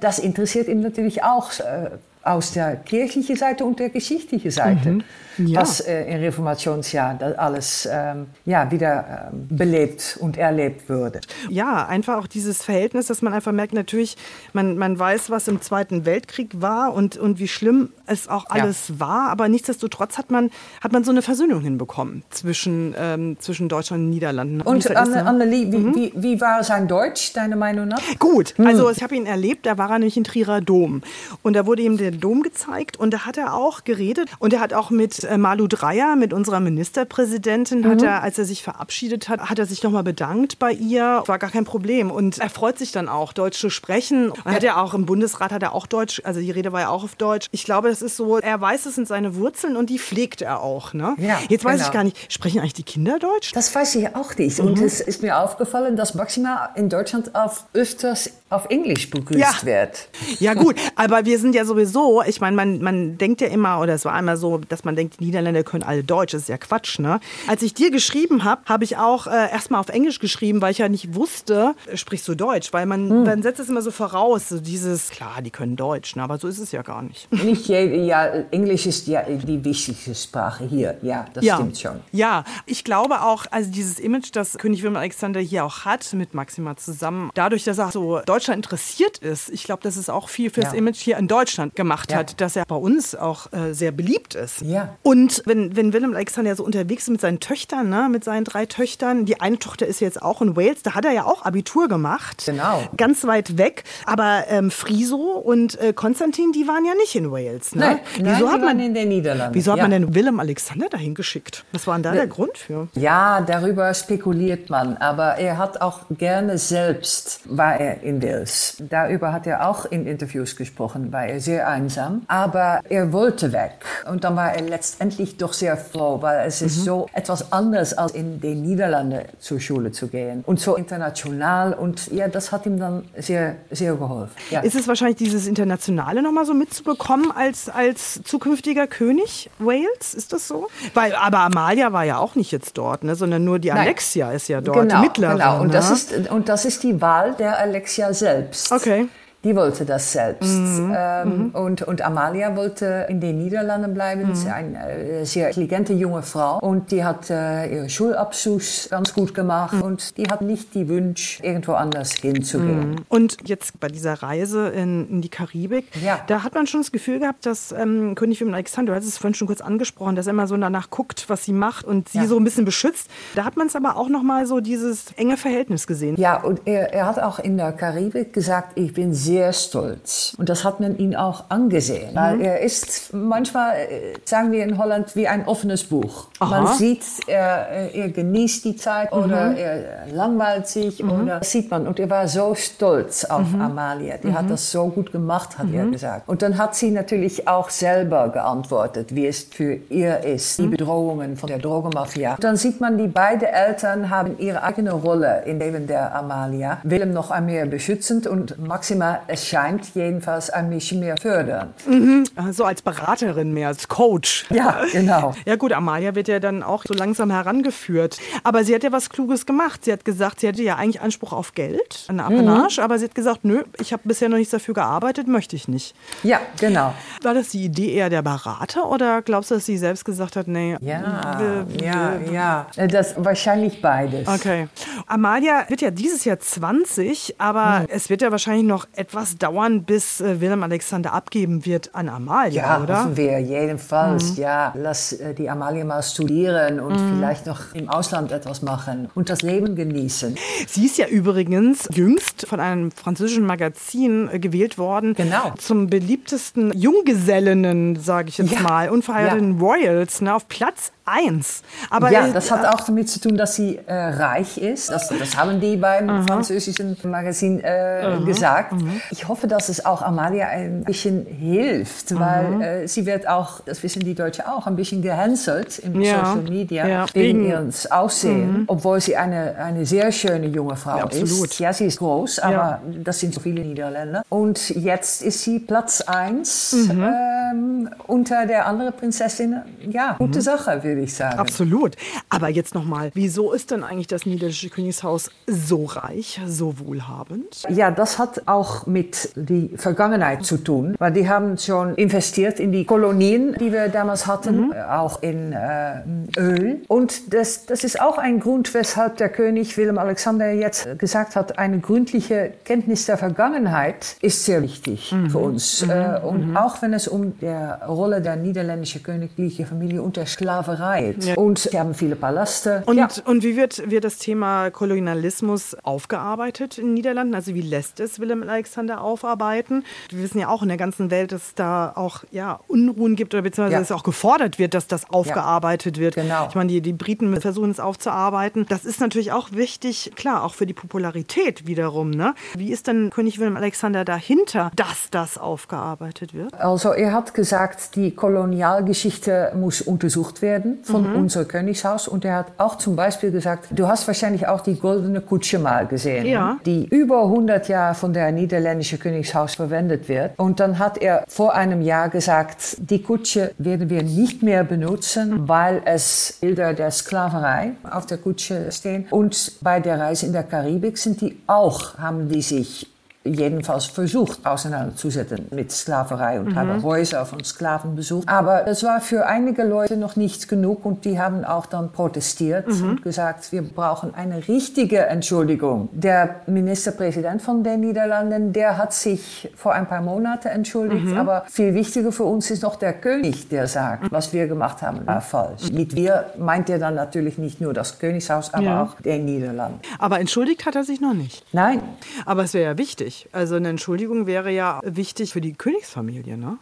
das interessiert ihn natürlich auch. Äh, aus der kirchlichen Seite und der geschichtlichen Seite. Mhm. Ja. Was äh, im Reformationsjahr alles ähm, ja, wieder ähm, belebt und erlebt wurde. Ja, einfach auch dieses Verhältnis, dass man einfach merkt, natürlich, man, man weiß, was im Zweiten Weltkrieg war und, und wie schlimm es auch alles ja. war, aber nichtsdestotrotz hat man, hat man so eine Versöhnung hinbekommen zwischen, ähm, zwischen Deutschland und Niederlanden. Und Anne, Annelie, wie, mhm. wie, wie, war sein Deutsch, deiner Meinung nach? Gut, mhm. also ich habe ihn erlebt, da war er nämlich in Trierer Dom und da wurde ihm der Dom gezeigt und da hat er auch geredet und er hat auch mit äh, Malu Dreyer, mit unserer Ministerpräsidentin, mhm. hat er, als er sich verabschiedet hat, hat er sich nochmal bedankt bei ihr. War gar kein Problem. Und er freut sich dann auch, Deutsch zu sprechen. Und hat ja auch im Bundesrat hat er auch Deutsch, also die Rede war ja auch auf Deutsch. Ich glaube, das ist so, er weiß, es sind seine Wurzeln und die pflegt er auch. Ne? Ja, Jetzt weiß genau. ich gar nicht, sprechen eigentlich die Kinder Deutsch? Das weiß ich auch nicht. Mhm. Und es ist mir aufgefallen, dass Maxima in Deutschland auf öfters auf Englisch begrüßt ja. wird. Ja gut, aber wir sind ja sowieso, ich meine, man, man denkt ja immer, oder es war immer so, dass man denkt, die Niederländer können alle Deutsch. Das ist ja Quatsch, ne? Als ich dir geschrieben habe, habe ich auch äh, erstmal auf Englisch geschrieben, weil ich ja nicht wusste, sprichst du Deutsch? Weil man, hm. man setzt es immer so voraus, so dieses, klar, die können Deutsch, ne? aber so ist es ja gar nicht. Nicht ja, Englisch ist ja die wichtigste Sprache hier, ja, das ja. stimmt schon. Ja, ich glaube auch, also dieses Image, das König Wilhelm Alexander hier auch hat, mit Maxima zusammen, dadurch, dass er so Deutsch Deutschland interessiert ist. Ich glaube, dass es auch viel fürs ja. Image hier in Deutschland gemacht ja. hat, dass er bei uns auch äh, sehr beliebt ist. Ja. Und wenn, wenn Willem Alexander so unterwegs ist mit seinen Töchtern, ne, mit seinen drei Töchtern, die eine Tochter ist jetzt auch in Wales, da hat er ja auch Abitur gemacht. Genau. Ganz weit weg. Aber ähm, Friso und äh, Konstantin, die waren ja nicht in Wales. Ne? Nein, wieso nein, hat man in den Niederlanden. Wieso hat man denn Willem Alexander dahin geschickt? Was war denn da der Grund für? Ja, darüber spekuliert man. Aber er hat auch gerne selbst, war er in Wales. Wales. Darüber hat er auch in Interviews gesprochen, war er sehr einsam. Aber er wollte weg. Und dann war er letztendlich doch sehr froh, weil es mhm. ist so etwas anderes als in den Niederlanden zur Schule zu gehen. Und so international. Und ja, das hat ihm dann sehr, sehr geholfen. Ja. Ist es wahrscheinlich dieses Internationale nochmal so mitzubekommen als, als zukünftiger König Wales? Ist das so? Weil, aber Amalia war ja auch nicht jetzt dort, ne, sondern nur die Alexia Nein. ist ja dort, genau, die mittlere. Genau, und, ne? das ist, und das ist die Wahl der Alexia selbst. Okay. Die wollte das selbst. Mhm. Ähm, mhm. Und, und Amalia wollte in den Niederlanden bleiben. Mhm. Sie ist eine äh, sehr intelligente junge Frau. Und die hat äh, ihren Schulabschluss ganz gut gemacht. Mhm. Und die hat nicht die Wunsch, irgendwo anders hinzugehen. Mhm. Und jetzt bei dieser Reise in, in die Karibik, ja. da hat man schon das Gefühl gehabt, dass ähm, König Wilhelm Alexander, du hast es vorhin schon kurz angesprochen, dass er immer so danach guckt, was sie macht und sie ja. so ein bisschen beschützt. Da hat man es aber auch noch mal so dieses enge Verhältnis gesehen. Ja, und er, er hat auch in der Karibik gesagt, ich bin sehr sehr stolz. Und das hat man ihn auch angesehen. Weil mhm. er ist manchmal, äh, sagen wir in Holland, wie ein offenes Buch. Aha. Man sieht, er, äh, er, genießt die Zeit mhm. oder er langweilt sich mhm. oder sieht man. Und er war so stolz auf mhm. Amalia. Die hat mhm. das so gut gemacht, hat er mhm. gesagt. Und dann hat sie natürlich auch selber geantwortet, wie es für ihr ist, die Bedrohungen von der Drogenmafia. Und dann sieht man, die beiden Eltern haben ihre eigene Rolle in Leben der Amalia. Willem noch einmal beschützend und Maxima es scheint jedenfalls ein bisschen mehr fördern. Mhm. So als Beraterin mehr, als Coach. Ja, genau. ja gut, Amalia wird ja dann auch so langsam herangeführt. Aber sie hat ja was Kluges gemacht. Sie hat gesagt, sie hatte ja eigentlich Anspruch auf Geld, eine Apanage, mhm. aber sie hat gesagt, nö, ich habe bisher noch nichts dafür gearbeitet, möchte ich nicht. Ja, genau. War das die Idee eher der Berater oder glaubst du, dass sie selbst gesagt hat, nee? Ja, wir, ja, wir, ja. Das wahrscheinlich beides. Okay. Amalia wird ja dieses Jahr 20, aber mhm. es wird ja wahrscheinlich noch etwas etwas dauern, bis äh, Wilhelm Alexander abgeben wird an Amalia, ja, oder? Ja, hoffen wir jedenfalls. Mhm. Ja, lass äh, die Amalia mal studieren und mhm. vielleicht noch im Ausland etwas machen und das Leben genießen. Sie ist ja übrigens jüngst von einem französischen Magazin äh, gewählt worden. Genau. Zum beliebtesten Junggesellinnen, sage ich jetzt ja. mal, unverheirateten ja. Royals, ne, auf Platz eins. Aber ja, das hat auch damit zu tun, dass sie äh, reich ist. Das, das, haben die beim Aha. französischen Magazin äh, gesagt. Mhm. Ich hoffe, dass es auch Amalia ein bisschen hilft, weil äh, sie wird auch, das wissen die Deutschen auch, ein bisschen gehänselt in ja. Social Media ja. wegen ihres Aussehen, mhm. obwohl sie eine, eine sehr schöne junge Frau ja, ist. Ja, sie ist groß, aber das sind so viele Niederländer. Und jetzt ist sie Platz eins mhm. ähm, unter der anderen Prinzessin. Ja, gute mhm. Sache, würde würde ich sagen. Absolut. Aber jetzt nochmal, wieso ist denn eigentlich das niederländische Königshaus so reich, so wohlhabend? Ja, das hat auch mit die Vergangenheit zu tun, weil die haben schon investiert in die Kolonien, die wir damals hatten, mhm. auch in äh, Öl. Und das, das ist auch ein Grund, weshalb der König Willem Alexander jetzt gesagt hat, eine gründliche Kenntnis der Vergangenheit ist sehr wichtig mhm. für uns. Mhm. Äh, und mhm. auch wenn es um die Rolle der niederländischen königlichen Familie und der Sklaverei geht. Ja. Und sie haben viele Paläste. Und, ja. und wie wird, wird das Thema Kolonialismus aufgearbeitet in den Niederlanden? Also wie lässt es Willem Alexander aufarbeiten? Wir wissen ja auch in der ganzen Welt, dass es da auch ja, Unruhen gibt oder beziehungsweise ja. es auch gefordert wird, dass das aufgearbeitet wird. Genau. Ich meine, die, die Briten versuchen es aufzuarbeiten. Das ist natürlich auch wichtig, klar, auch für die Popularität wiederum. Ne? Wie ist denn König Willem Alexander dahinter, dass das aufgearbeitet wird? Also er hat gesagt, die Kolonialgeschichte muss untersucht werden von mhm. unser Königshaus. Und er hat auch zum Beispiel gesagt, du hast wahrscheinlich auch die goldene Kutsche mal gesehen, ja. die über 100 Jahre von der niederländischen Königshaus verwendet wird. Und dann hat er vor einem Jahr gesagt, die Kutsche werden wir nicht mehr benutzen, weil es Bilder der Sklaverei auf der Kutsche stehen. Und bei der Reise in der Karibik sind die auch, haben die sich jedenfalls versucht auseinanderzusetzen mit Sklaverei und mhm. haben Häuser von Sklaven besucht. Aber es war für einige Leute noch nicht genug und die haben auch dann protestiert mhm. und gesagt, wir brauchen eine richtige Entschuldigung. Der Ministerpräsident von den Niederlanden, der hat sich vor ein paar Monaten entschuldigt, mhm. aber viel wichtiger für uns ist noch der König, der sagt, was wir gemacht haben, war falsch. Mit wir meint er dann natürlich nicht nur das Königshaus, aber ja. auch den Niederlanden. Aber entschuldigt hat er sich noch nicht. Nein. Aber es wäre ja wichtig wichtig. Also eine Entschuldigung wäre ja wichtig für die Königsfamilie, ne?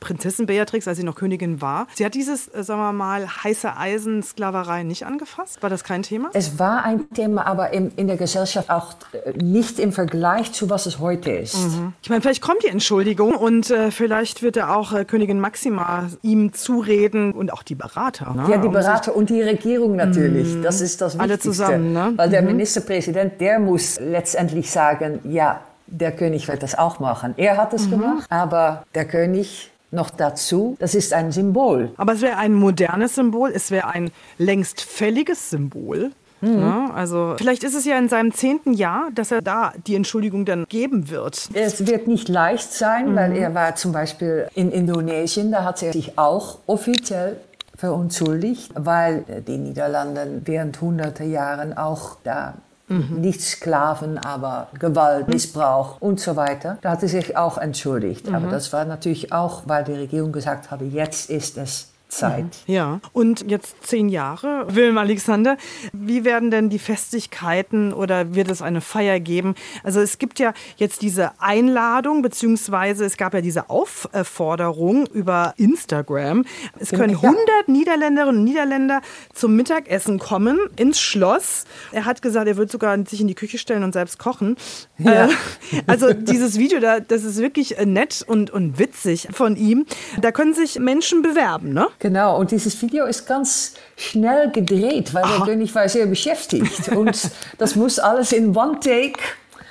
Prinzessin Beatrix, als sie noch Königin war. Sie hat dieses, äh, sagen wir mal, heiße Eisen Sklaverei nicht angefasst. War das kein Thema? Es war ein Thema, aber in, in der Gesellschaft auch äh, nicht im Vergleich zu was es heute ist. Mhm. Ich meine, vielleicht kommt die Entschuldigung und äh, vielleicht wird er auch äh, Königin Maxima ihm zureden und auch die Berater. Ne? Ja, die Berater und die Regierung natürlich. Mhm. Das ist das Wichtigste. Alle zusammen, ne? Weil der mhm. Ministerpräsident, der muss letztendlich sagen, ja, der König wird das auch machen. Er hat es mhm. gemacht, aber der König noch dazu, das ist ein Symbol. Aber es wäre ein modernes Symbol, es wäre ein längst fälliges Symbol. Mhm. Ja, also vielleicht ist es ja in seinem zehnten Jahr, dass er da die Entschuldigung dann geben wird. Es wird nicht leicht sein, mhm. weil er war zum Beispiel in Indonesien, da hat er sich auch offiziell verunschuldigt, weil die Niederlande während hunderte Jahren auch da Mhm. Nicht Sklaven, aber Gewalt, Missbrauch und so weiter. Da hat er sich auch entschuldigt. Mhm. Aber das war natürlich auch, weil die Regierung gesagt habe, jetzt ist es Zeit. Mhm. Ja, und jetzt zehn Jahre. Wilhelm Alexander, wie werden denn die Festigkeiten oder wird es eine Feier geben? Also es gibt ja jetzt diese Einladung, beziehungsweise es gab ja diese Aufforderung über Instagram. Es können 100 Niederländerinnen und Niederländer zum Mittagessen kommen ins Schloss. Er hat gesagt, er wird sogar sich in die Küche stellen und selbst kochen. Ja. Äh, also dieses Video, das ist wirklich nett und, und witzig von ihm. Da können sich Menschen bewerben, ne? Genau, und dieses Video ist ganz schnell gedreht, weil Aha. der König war sehr beschäftigt. und das muss alles in One Take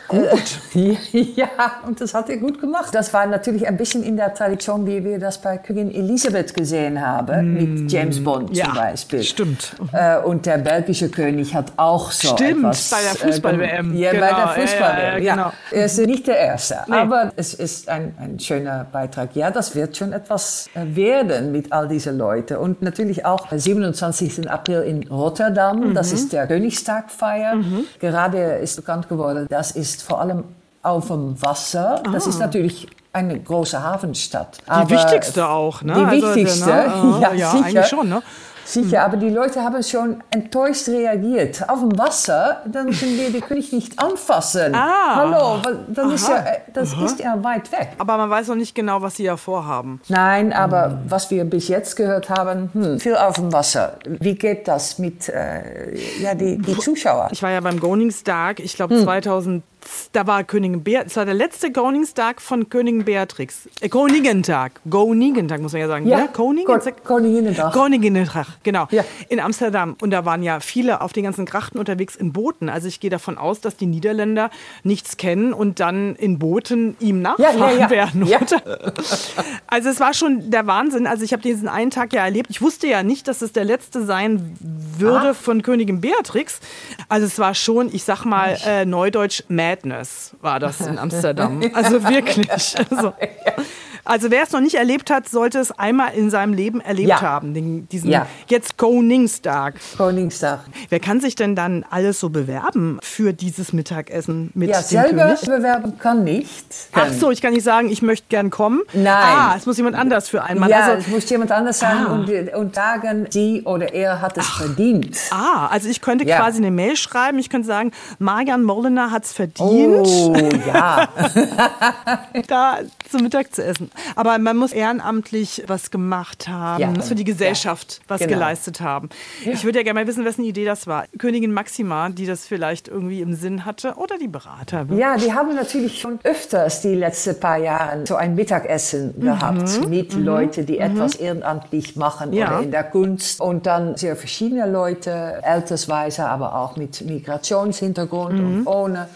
Gut. ja, und das hat er gut gemacht. Das war natürlich ein bisschen in der Tradition, wie wir das bei Königin Elisabeth gesehen haben, mm. mit James Bond ja, zum Beispiel. Stimmt. Äh, und der belgische König hat auch so Stimmt, etwas. bei der Fußball-WM. Äh, ja, genau. bei der Fußball-WM. Ja, genau. Er ist nicht der Erste, nee. aber es ist ein, ein schöner Beitrag. Ja, das wird schon etwas äh, werden mit all diesen Leuten. Und natürlich auch am 27. April in Rotterdam, mhm. das ist der Königstagfeier. Mhm. Gerade ist bekannt geworden, das ist ist vor allem auf dem Wasser. Das ah. ist natürlich eine große Hafenstadt. Die wichtigste auch, ne? Die also, wichtigste, ne? ja, ja sicher. eigentlich schon, ne? Sicher, aber die Leute haben schon enttäuscht reagiert. Auf dem Wasser, dann können wir den König nicht anfassen. Ah. Hallo, dann ist ja, das Aha. ist ja weit weg. Aber man weiß noch nicht genau, was sie ja vorhaben. Nein, aber hm. was wir bis jetzt gehört haben, hm, viel auf dem Wasser. Wie geht das mit äh, ja, die, die Zuschauer? Ich war ja beim Koningstag, ich glaube hm. 2000 Da war Königin das war der letzte Koningstag von Königin Beatrix. Äh, Koningentag. Koningentag, muss man ja sagen. Ja, ne? Koningentag. Koninginnentag, genau. Ja. In Amsterdam. Und da waren ja viele auf den ganzen Grachten unterwegs in Booten. Also ich gehe davon aus, dass die Niederländer nichts kennen und dann in Booten ihm nachfahren Ja, ja, ja. werden. Oder? Also es war schon der Wahnsinn. Also ich habe diesen einen Tag ja erlebt. Ich wusste ja nicht, dass es der letzte sein würde Ah. von Königin Beatrix. Also es war schon, ich sag mal, äh, Neudeutsch Madness war das in Amsterdam. Also wirklich. Also, also wer es noch nicht erlebt hat, sollte es einmal in seinem Leben erlebt Ja. haben. Den, diesen Ja. jetzt Koningstag. Koningsdag. Wer kann sich denn dann alles so bewerben für dieses Mittagessen mit Ja, dem selber König? bewerben kann nicht. Ach so, ich kann nicht sagen, ich möchte gern kommen. Nein. Ah, es muss jemand anders für einmal. ja, also, es muss jemand anders sein Ah. und, und sagen, sie oder er hat es verdient. Ah, also ich könnte Ja. quasi eine Mail schreiben. Ich könnte sagen, Marian Mollener hat es verdient, Oh, ja. da zum Mittag zu essen. Aber man muss ehrenamtlich was gemacht haben, Ja. für die Gesellschaft was Genau. geleistet haben. Ich würde ja gerne mal wissen, wessen Idee das war. Königin Maxima, die das vielleicht irgendwie im Sinn hatte, oder die Berater. Ja, die haben natürlich schon öfters die letzten paar Jahre so ein Mittagessen gehabt mit Leuten, die etwas ehrenamtlich machen Ja. oder in der Kunst. Und dann sehr verschiedene Leute, altersweise, aber auch mit Migrationshintergrund und ohne.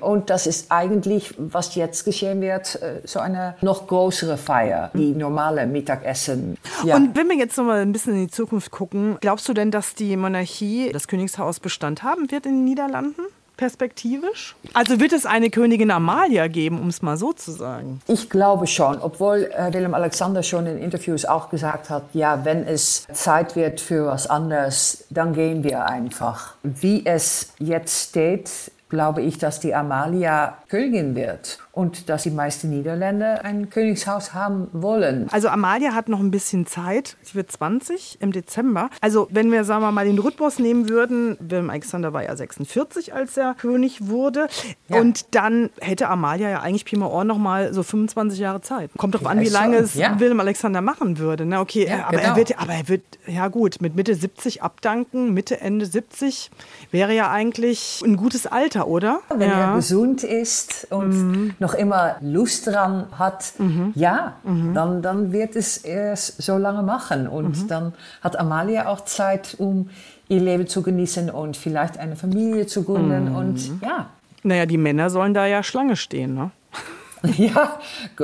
Und das ist eigentlich, was jetzt geschehen wird, äh, so eine noch größere Feier, die normale Mittagessen. Ja. Und wenn wir jetzt noch mal ein bisschen in die Zukunft gucken, glaubst du denn, dass die Monarchie, das Königshaus Bestand haben wird in den Niederlanden? Perspektivisch? Also wird es eine Königin Amalia geben, um es mal so zu sagen? Ich glaube schon, obwohl äh, Willem Alexander schon in Interviews auch gesagt hat, ja, wenn es Zeit wird für was anderes, dann gehen wir einfach. Wie es jetzt steht, glaube ich, dass die Amalia Königin wird und dass die meisten Niederländer ein Königshaus haben wollen. Also Amalia hat noch ein bisschen Zeit. Sie wird 20 im Dezember. Also wenn wir, sagen wir mal, den Rhythmus nehmen würden, Wilhelm Alexander war ja 46, als er König wurde. Ja. Und dann hätte Amalia ja eigentlich Pi mal Ohr noch mal so 25 Jahre Zeit. Kommt doch an, wie lange es ja. Wilhelm Alexander machen würde. Ne? Okay, Ja, aber, er genau. wird, aber er wird, ja gut, mit Mitte 70 abdanken, Mitte, Ende 70 wäre ja eigentlich ein gutes Alter, oder? Wenn er ja. gesund ist und noch immer Lust dran hat, ja, Dann, dann wird es erst so lange machen. Und dann hat Amalia auch Zeit, um ihr Leben zu genießen und vielleicht eine Familie zu gründen. Und ja, Naja, die Männer sollen da ja Schlange stehen, ne? ja,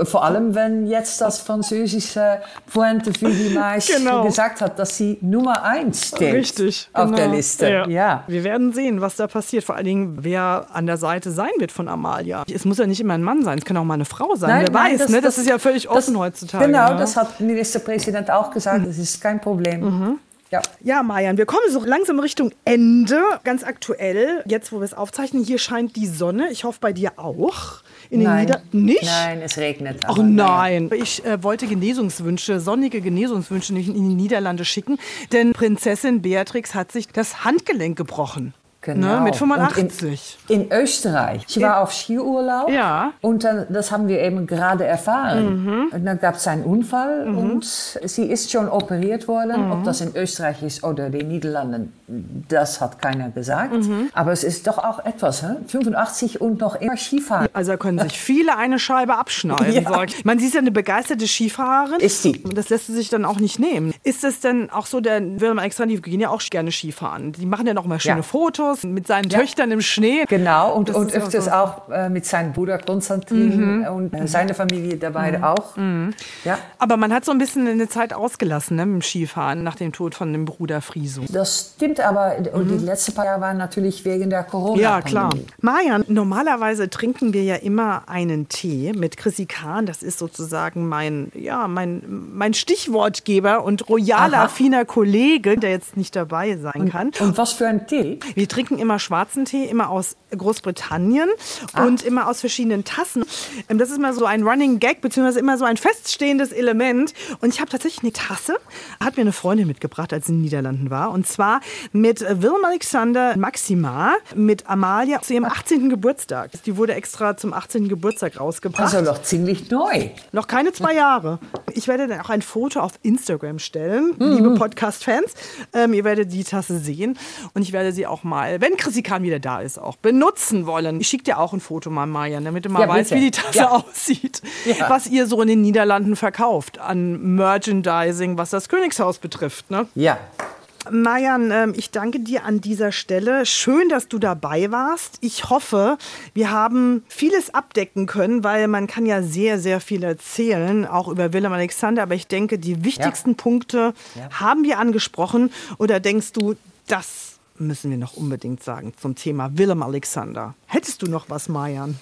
vor allem wenn jetzt das französische Pointe Fugimage Genau. gesagt hat, dass sie Nummer eins steht Richtig. auf genau. der Liste. Ja. ja. Wir werden sehen, was da passiert. Vor allen Dingen, wer an der Seite sein wird von Amalia. Es muss ja nicht immer ein Mann sein, es kann auch mal eine Frau sein. wer weiß, ne? Das, ist ja völlig offen das- heutzutage. Genau, ne? das hat Ministerpräsident auch gesagt. Das ist kein Problem. Mhm. Ja. Ja, Marian, wir kommen so langsam Richtung Ende. Ganz aktuell, jetzt wo wir es aufzeichnen, hier scheint die Sonne. Ich hoffe bei dir auch. In den Nein. Nieder nicht? Nein, es regnet. Ach aber nein. Ich äh, wollte Genesungswünsche, sonnige Genesungswünsche in die Niederlande schicken, denn Prinzessin Beatrix hat sich das Handgelenk gebrochen. Genau. Ne, mit Und 85. In, in Österreich. Sie war auf Skiurlaub. Ja. Und dann, das haben wir eben gerade erfahren. Und dann gab es einen Unfall und sie ist schon operiert worden. Ob das in Österreich ist oder den Niederlanden, das hat keiner gesagt. Aber es ist doch auch etwas. Hä? 85 und noch immer Skifahren. Also können sich viele eine Scheibe abschneiden. Ja. ich. Man, sie ist ja eine begeisterte Skifahrerin. Ist sie. Das lässt sie sich dann auch nicht nehmen. Ist es denn auch so, der Wilhelm Alexander, die gehen ja auch gerne Skifahren. Die machen ja noch mal schöne Ja. Fotos mit seinen Töchtern im Schnee. Genau, und, und ja öfters so. auch äh, mit seinem Bruder Konstantin und äh, seiner Familie dabei auch. Ja. Aber man hat so ein bisschen eine Zeit ausgelassen ne, mit dem Skifahren nach dem Tod von dem Bruder Friso. Das stimmt aber, und die letzten paar Jahre waren natürlich wegen der corona Mhm. Ja, klar. Marian, normalerweise trinken wir ja immer einen Tee mit Chrissy Kahn. Das ist sozusagen mein, ja, mein, mein Stichwortgeber und royaler, Aha. finer Kollege, der jetzt nicht dabei sein kann. Und was für ein Tee? Wir trinken immer schwarzen Tee, immer aus Großbritannien Ah. und immer aus verschiedenen Tassen. Ähm, Das ist immer so ein Running Gag, beziehungsweise immer so ein feststehendes Element. Und ich habe tatsächlich eine Tasse, hat mir eine Freundin mitgebracht, als sie in den Niederlanden war. Und zwar mit äh, Willem Alexander Maxima, mit Amalia zu ihrem 18. Geburtstag. Die wurde extra zum 18. Geburtstag rausgebracht. Also noch ziemlich neu. Noch keine zwei Jahre. Ich werde dann auch ein Foto auf Instagram stellen, Mhm. liebe Podcast-Fans. Ähm, ihr werdet die Tasse sehen und ich werde sie auch mal mal, wenn Chrissy Kahn wieder da ist, auch benutzen wollen. Ich schicke dir auch ein Foto mal, Marian, damit du mal Ja, weißt, wie die Tasse Ja. aussieht. Ja. Was ihr so in den Niederlanden verkauft an Merchandising, was das Königshaus betrifft. Ne? Ja. Marian, ähm, ich danke dir an dieser Stelle. Schön, dass du dabei warst. Ich hoffe, wir haben vieles abdecken können, weil man kann ja sehr, sehr viel erzählen, auch über Willem Alexander. Aber ich denke, die wichtigsten Punkte haben wir angesprochen. Oder denkst du, das müssen wir noch unbedingt sagen zum Thema Willem Alexander? Hättest du noch was, Marian?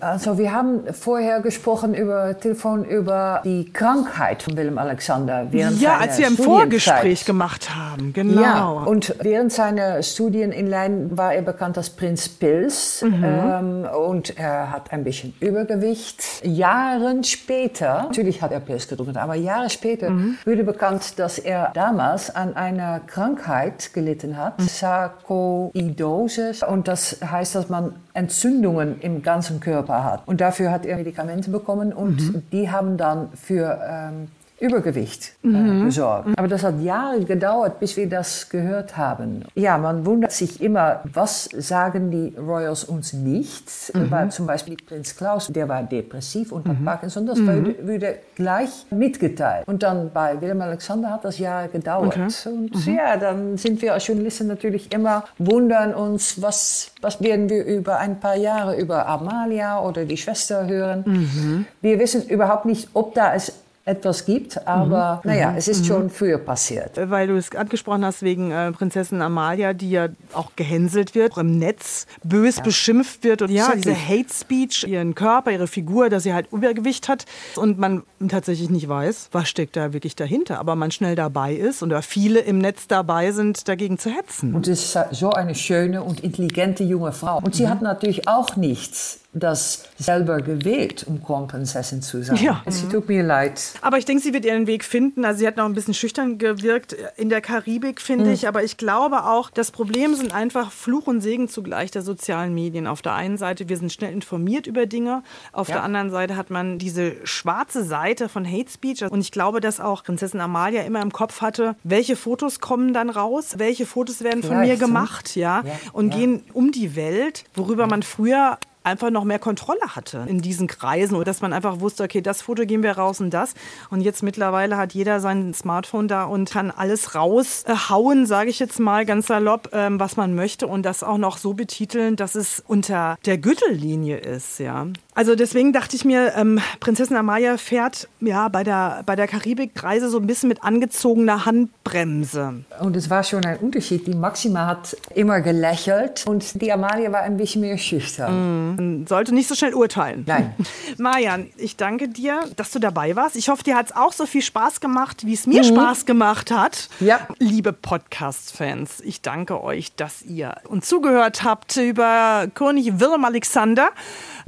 Also wir haben vorher gesprochen über Telefon über die Krankheit von Willem Alexander während ja, seiner als wir im Studienzeit. Vorgespräch gemacht haben, genau. Ja, und während seiner Studien in Leiden war er bekannt als Prinz Pils. Mhm. Ähm, und er hat ein bisschen Übergewicht. Jahren später, natürlich hat er Pils getrunken, aber Jahre später Mhm. wurde bekannt, dass er damals an einer Krankheit gelitten hat, Mhm. Sarkoidose. Und das heißt, dass man Entzündungen im ganzen Körper hat. Und dafür hat er Medikamente bekommen und Mhm. die haben dann für ähm, Übergewicht äh, Mhm. gesorgt. Aber das hat Jahre gedauert, bis wir das gehört haben. Ja, man wundert sich immer, was sagen die Royals uns nicht? Mhm. Weil zum Beispiel Prinz Klaus, der war depressiv und Mhm. hat Parkinson, das würde, würde gleich mitgeteilt. Und dann bei Willem Alexander hat das Jahre gedauert. Okay. Und Mhm. ja, dann sind wir als Journalisten natürlich immer, wundern uns, was, was werden wir über ein paar Jahre über Amalia oder die Schwester hören. Mhm. Wir wissen überhaupt nicht, ob da es etwas gibt, aber Mhm. naja, Mhm. es ist Mhm. schon früher passiert. Weil du es angesprochen hast wegen äh, Prinzessin Amalia, die ja auch gehänselt wird, auch im Netz bös beschimpft wird und ja, diese. Hate Speech, ihren Körper, ihre Figur, dass sie halt Übergewicht hat und man tatsächlich nicht weiß, was steckt da wirklich dahinter, aber man schnell dabei ist oder viele im Netz dabei sind, dagegen zu hetzen. Und es ist so eine schöne und intelligente junge Frau. Und sie Mhm. hat natürlich auch nichts das selber gewählt, um Kronprinzessin zu sein. Ja. Es tut mir leid. Aber ich denke, sie wird ihren Weg finden. Also sie hat noch ein bisschen schüchtern gewirkt in der Karibik, finde Mhm. ich. Aber ich glaube auch, das Problem sind einfach Fluch und Segen zugleich der sozialen Medien. Auf der einen Seite, wir sind schnell informiert über Dinge. Auf Ja. der anderen Seite hat man diese schwarze Seite von Hate Speech. Und ich glaube, dass auch Prinzessin Amalia immer im Kopf hatte, welche Fotos kommen dann raus, welche Fotos werden von mir Vielleicht, ne? gemacht, ja, Ja, und ja. gehen um die Welt, worüber man früher einfach noch mehr Kontrolle hatte in diesen Kreisen oder dass man einfach wusste, okay, das Foto gehen wir raus und das. Und jetzt mittlerweile hat jeder sein Smartphone da und kann alles raushauen, sage ich jetzt mal ganz salopp, ähm, was man möchte und das auch noch so betiteln, dass es unter der Gürtellinie ist, ja. Also deswegen dachte ich mir, ähm, Prinzessin Amalia fährt ja bei der, bei der Karibikreise so ein bisschen mit angezogener Handbremse. Und es war schon ein Unterschied. Die Maxima hat immer gelächelt und die Amalia war ein bisschen mehr schüchtern. Man sollte nicht so schnell urteilen. Nein. Marian, ich danke dir, dass du dabei warst. Ich hoffe, dir hat es auch so viel Spaß gemacht, wie es mir Mhm. Spaß gemacht hat. Ja. Liebe Podcast-Fans, ich danke euch, dass ihr uns zugehört habt über König Willem Alexander,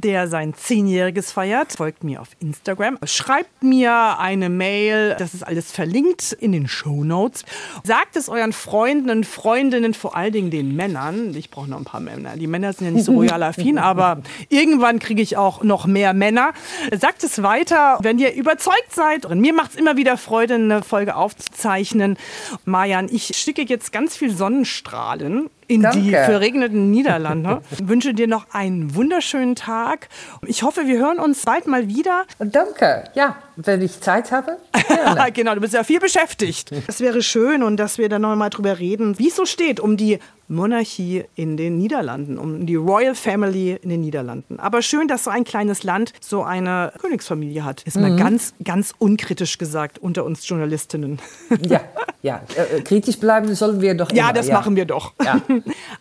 der sein Zehnjähriges feiert. Folgt mir auf Instagram. Schreibt mir eine Mail. Das ist alles verlinkt in den Show Notes. Sagt es euren Freunden und Freundinnen, vor allen Dingen den Männern. Ich brauche noch ein paar Männer. Die Männer sind ja nicht so royal affin, aber irgendwann kriege ich auch noch mehr Männer. Sagt es weiter, wenn ihr überzeugt seid. Und mir macht es immer wieder Freude, eine Folge aufzuzeichnen. Marian, ich schicke jetzt ganz viel Sonnenstrahlen in die Danke. verregneten Niederlande. Ich wünsche dir noch einen wunderschönen Tag. Ich hoffe, wir hören uns bald mal wieder. Danke. Ja, wenn ich Zeit habe. genau, du bist ja viel beschäftigt. Das wäre schön und dass wir dann noch mal drüber reden, wie es so steht um die Monarchie in den Niederlanden, um die Royal Family in den Niederlanden. Aber schön, dass so ein kleines Land so eine Königsfamilie hat. Ist mal Mhm. ganz, ganz unkritisch gesagt unter uns Journalistinnen. Ja, ja. Äh, kritisch bleiben sollen wir doch Ja, immer. das machen wir doch. Ja.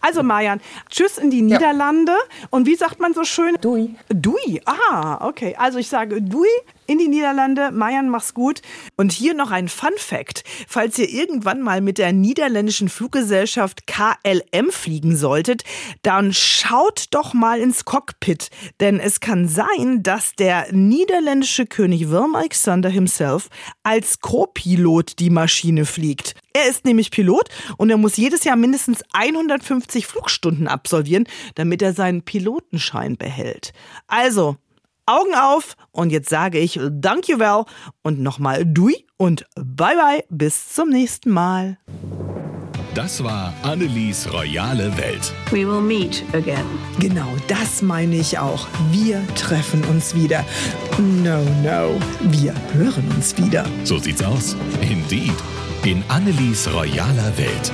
Also Marian, tschüss in die Niederlande. Und wie sagt man so schön? Dui. Dui, ah, okay. Also ich sage Dui in die Niederlande. Marian, mach's gut. Und hier noch ein Fun Fact. Falls ihr irgendwann mal mit der niederländischen Fluggesellschaft KLM fliegen solltet, dann schaut doch mal ins Cockpit. Denn es kann sein, dass der niederländische König Willem Alexander himself als Co-Pilot die Maschine fliegt. Er ist nämlich Pilot und er muss jedes Jahr mindestens 150 Flugstunden absolvieren, damit er seinen Pilotenschein behält. Also, Augen auf und jetzt sage ich Dankjewel und nochmal Dui und bye bye bis zum nächsten Mal. Das war Annelies royale Welt. We will meet again. Genau, das meine ich auch. Wir treffen uns wieder. No, no, wir hören uns wieder. So sieht's aus. Indeed. In Annelies royaler Welt.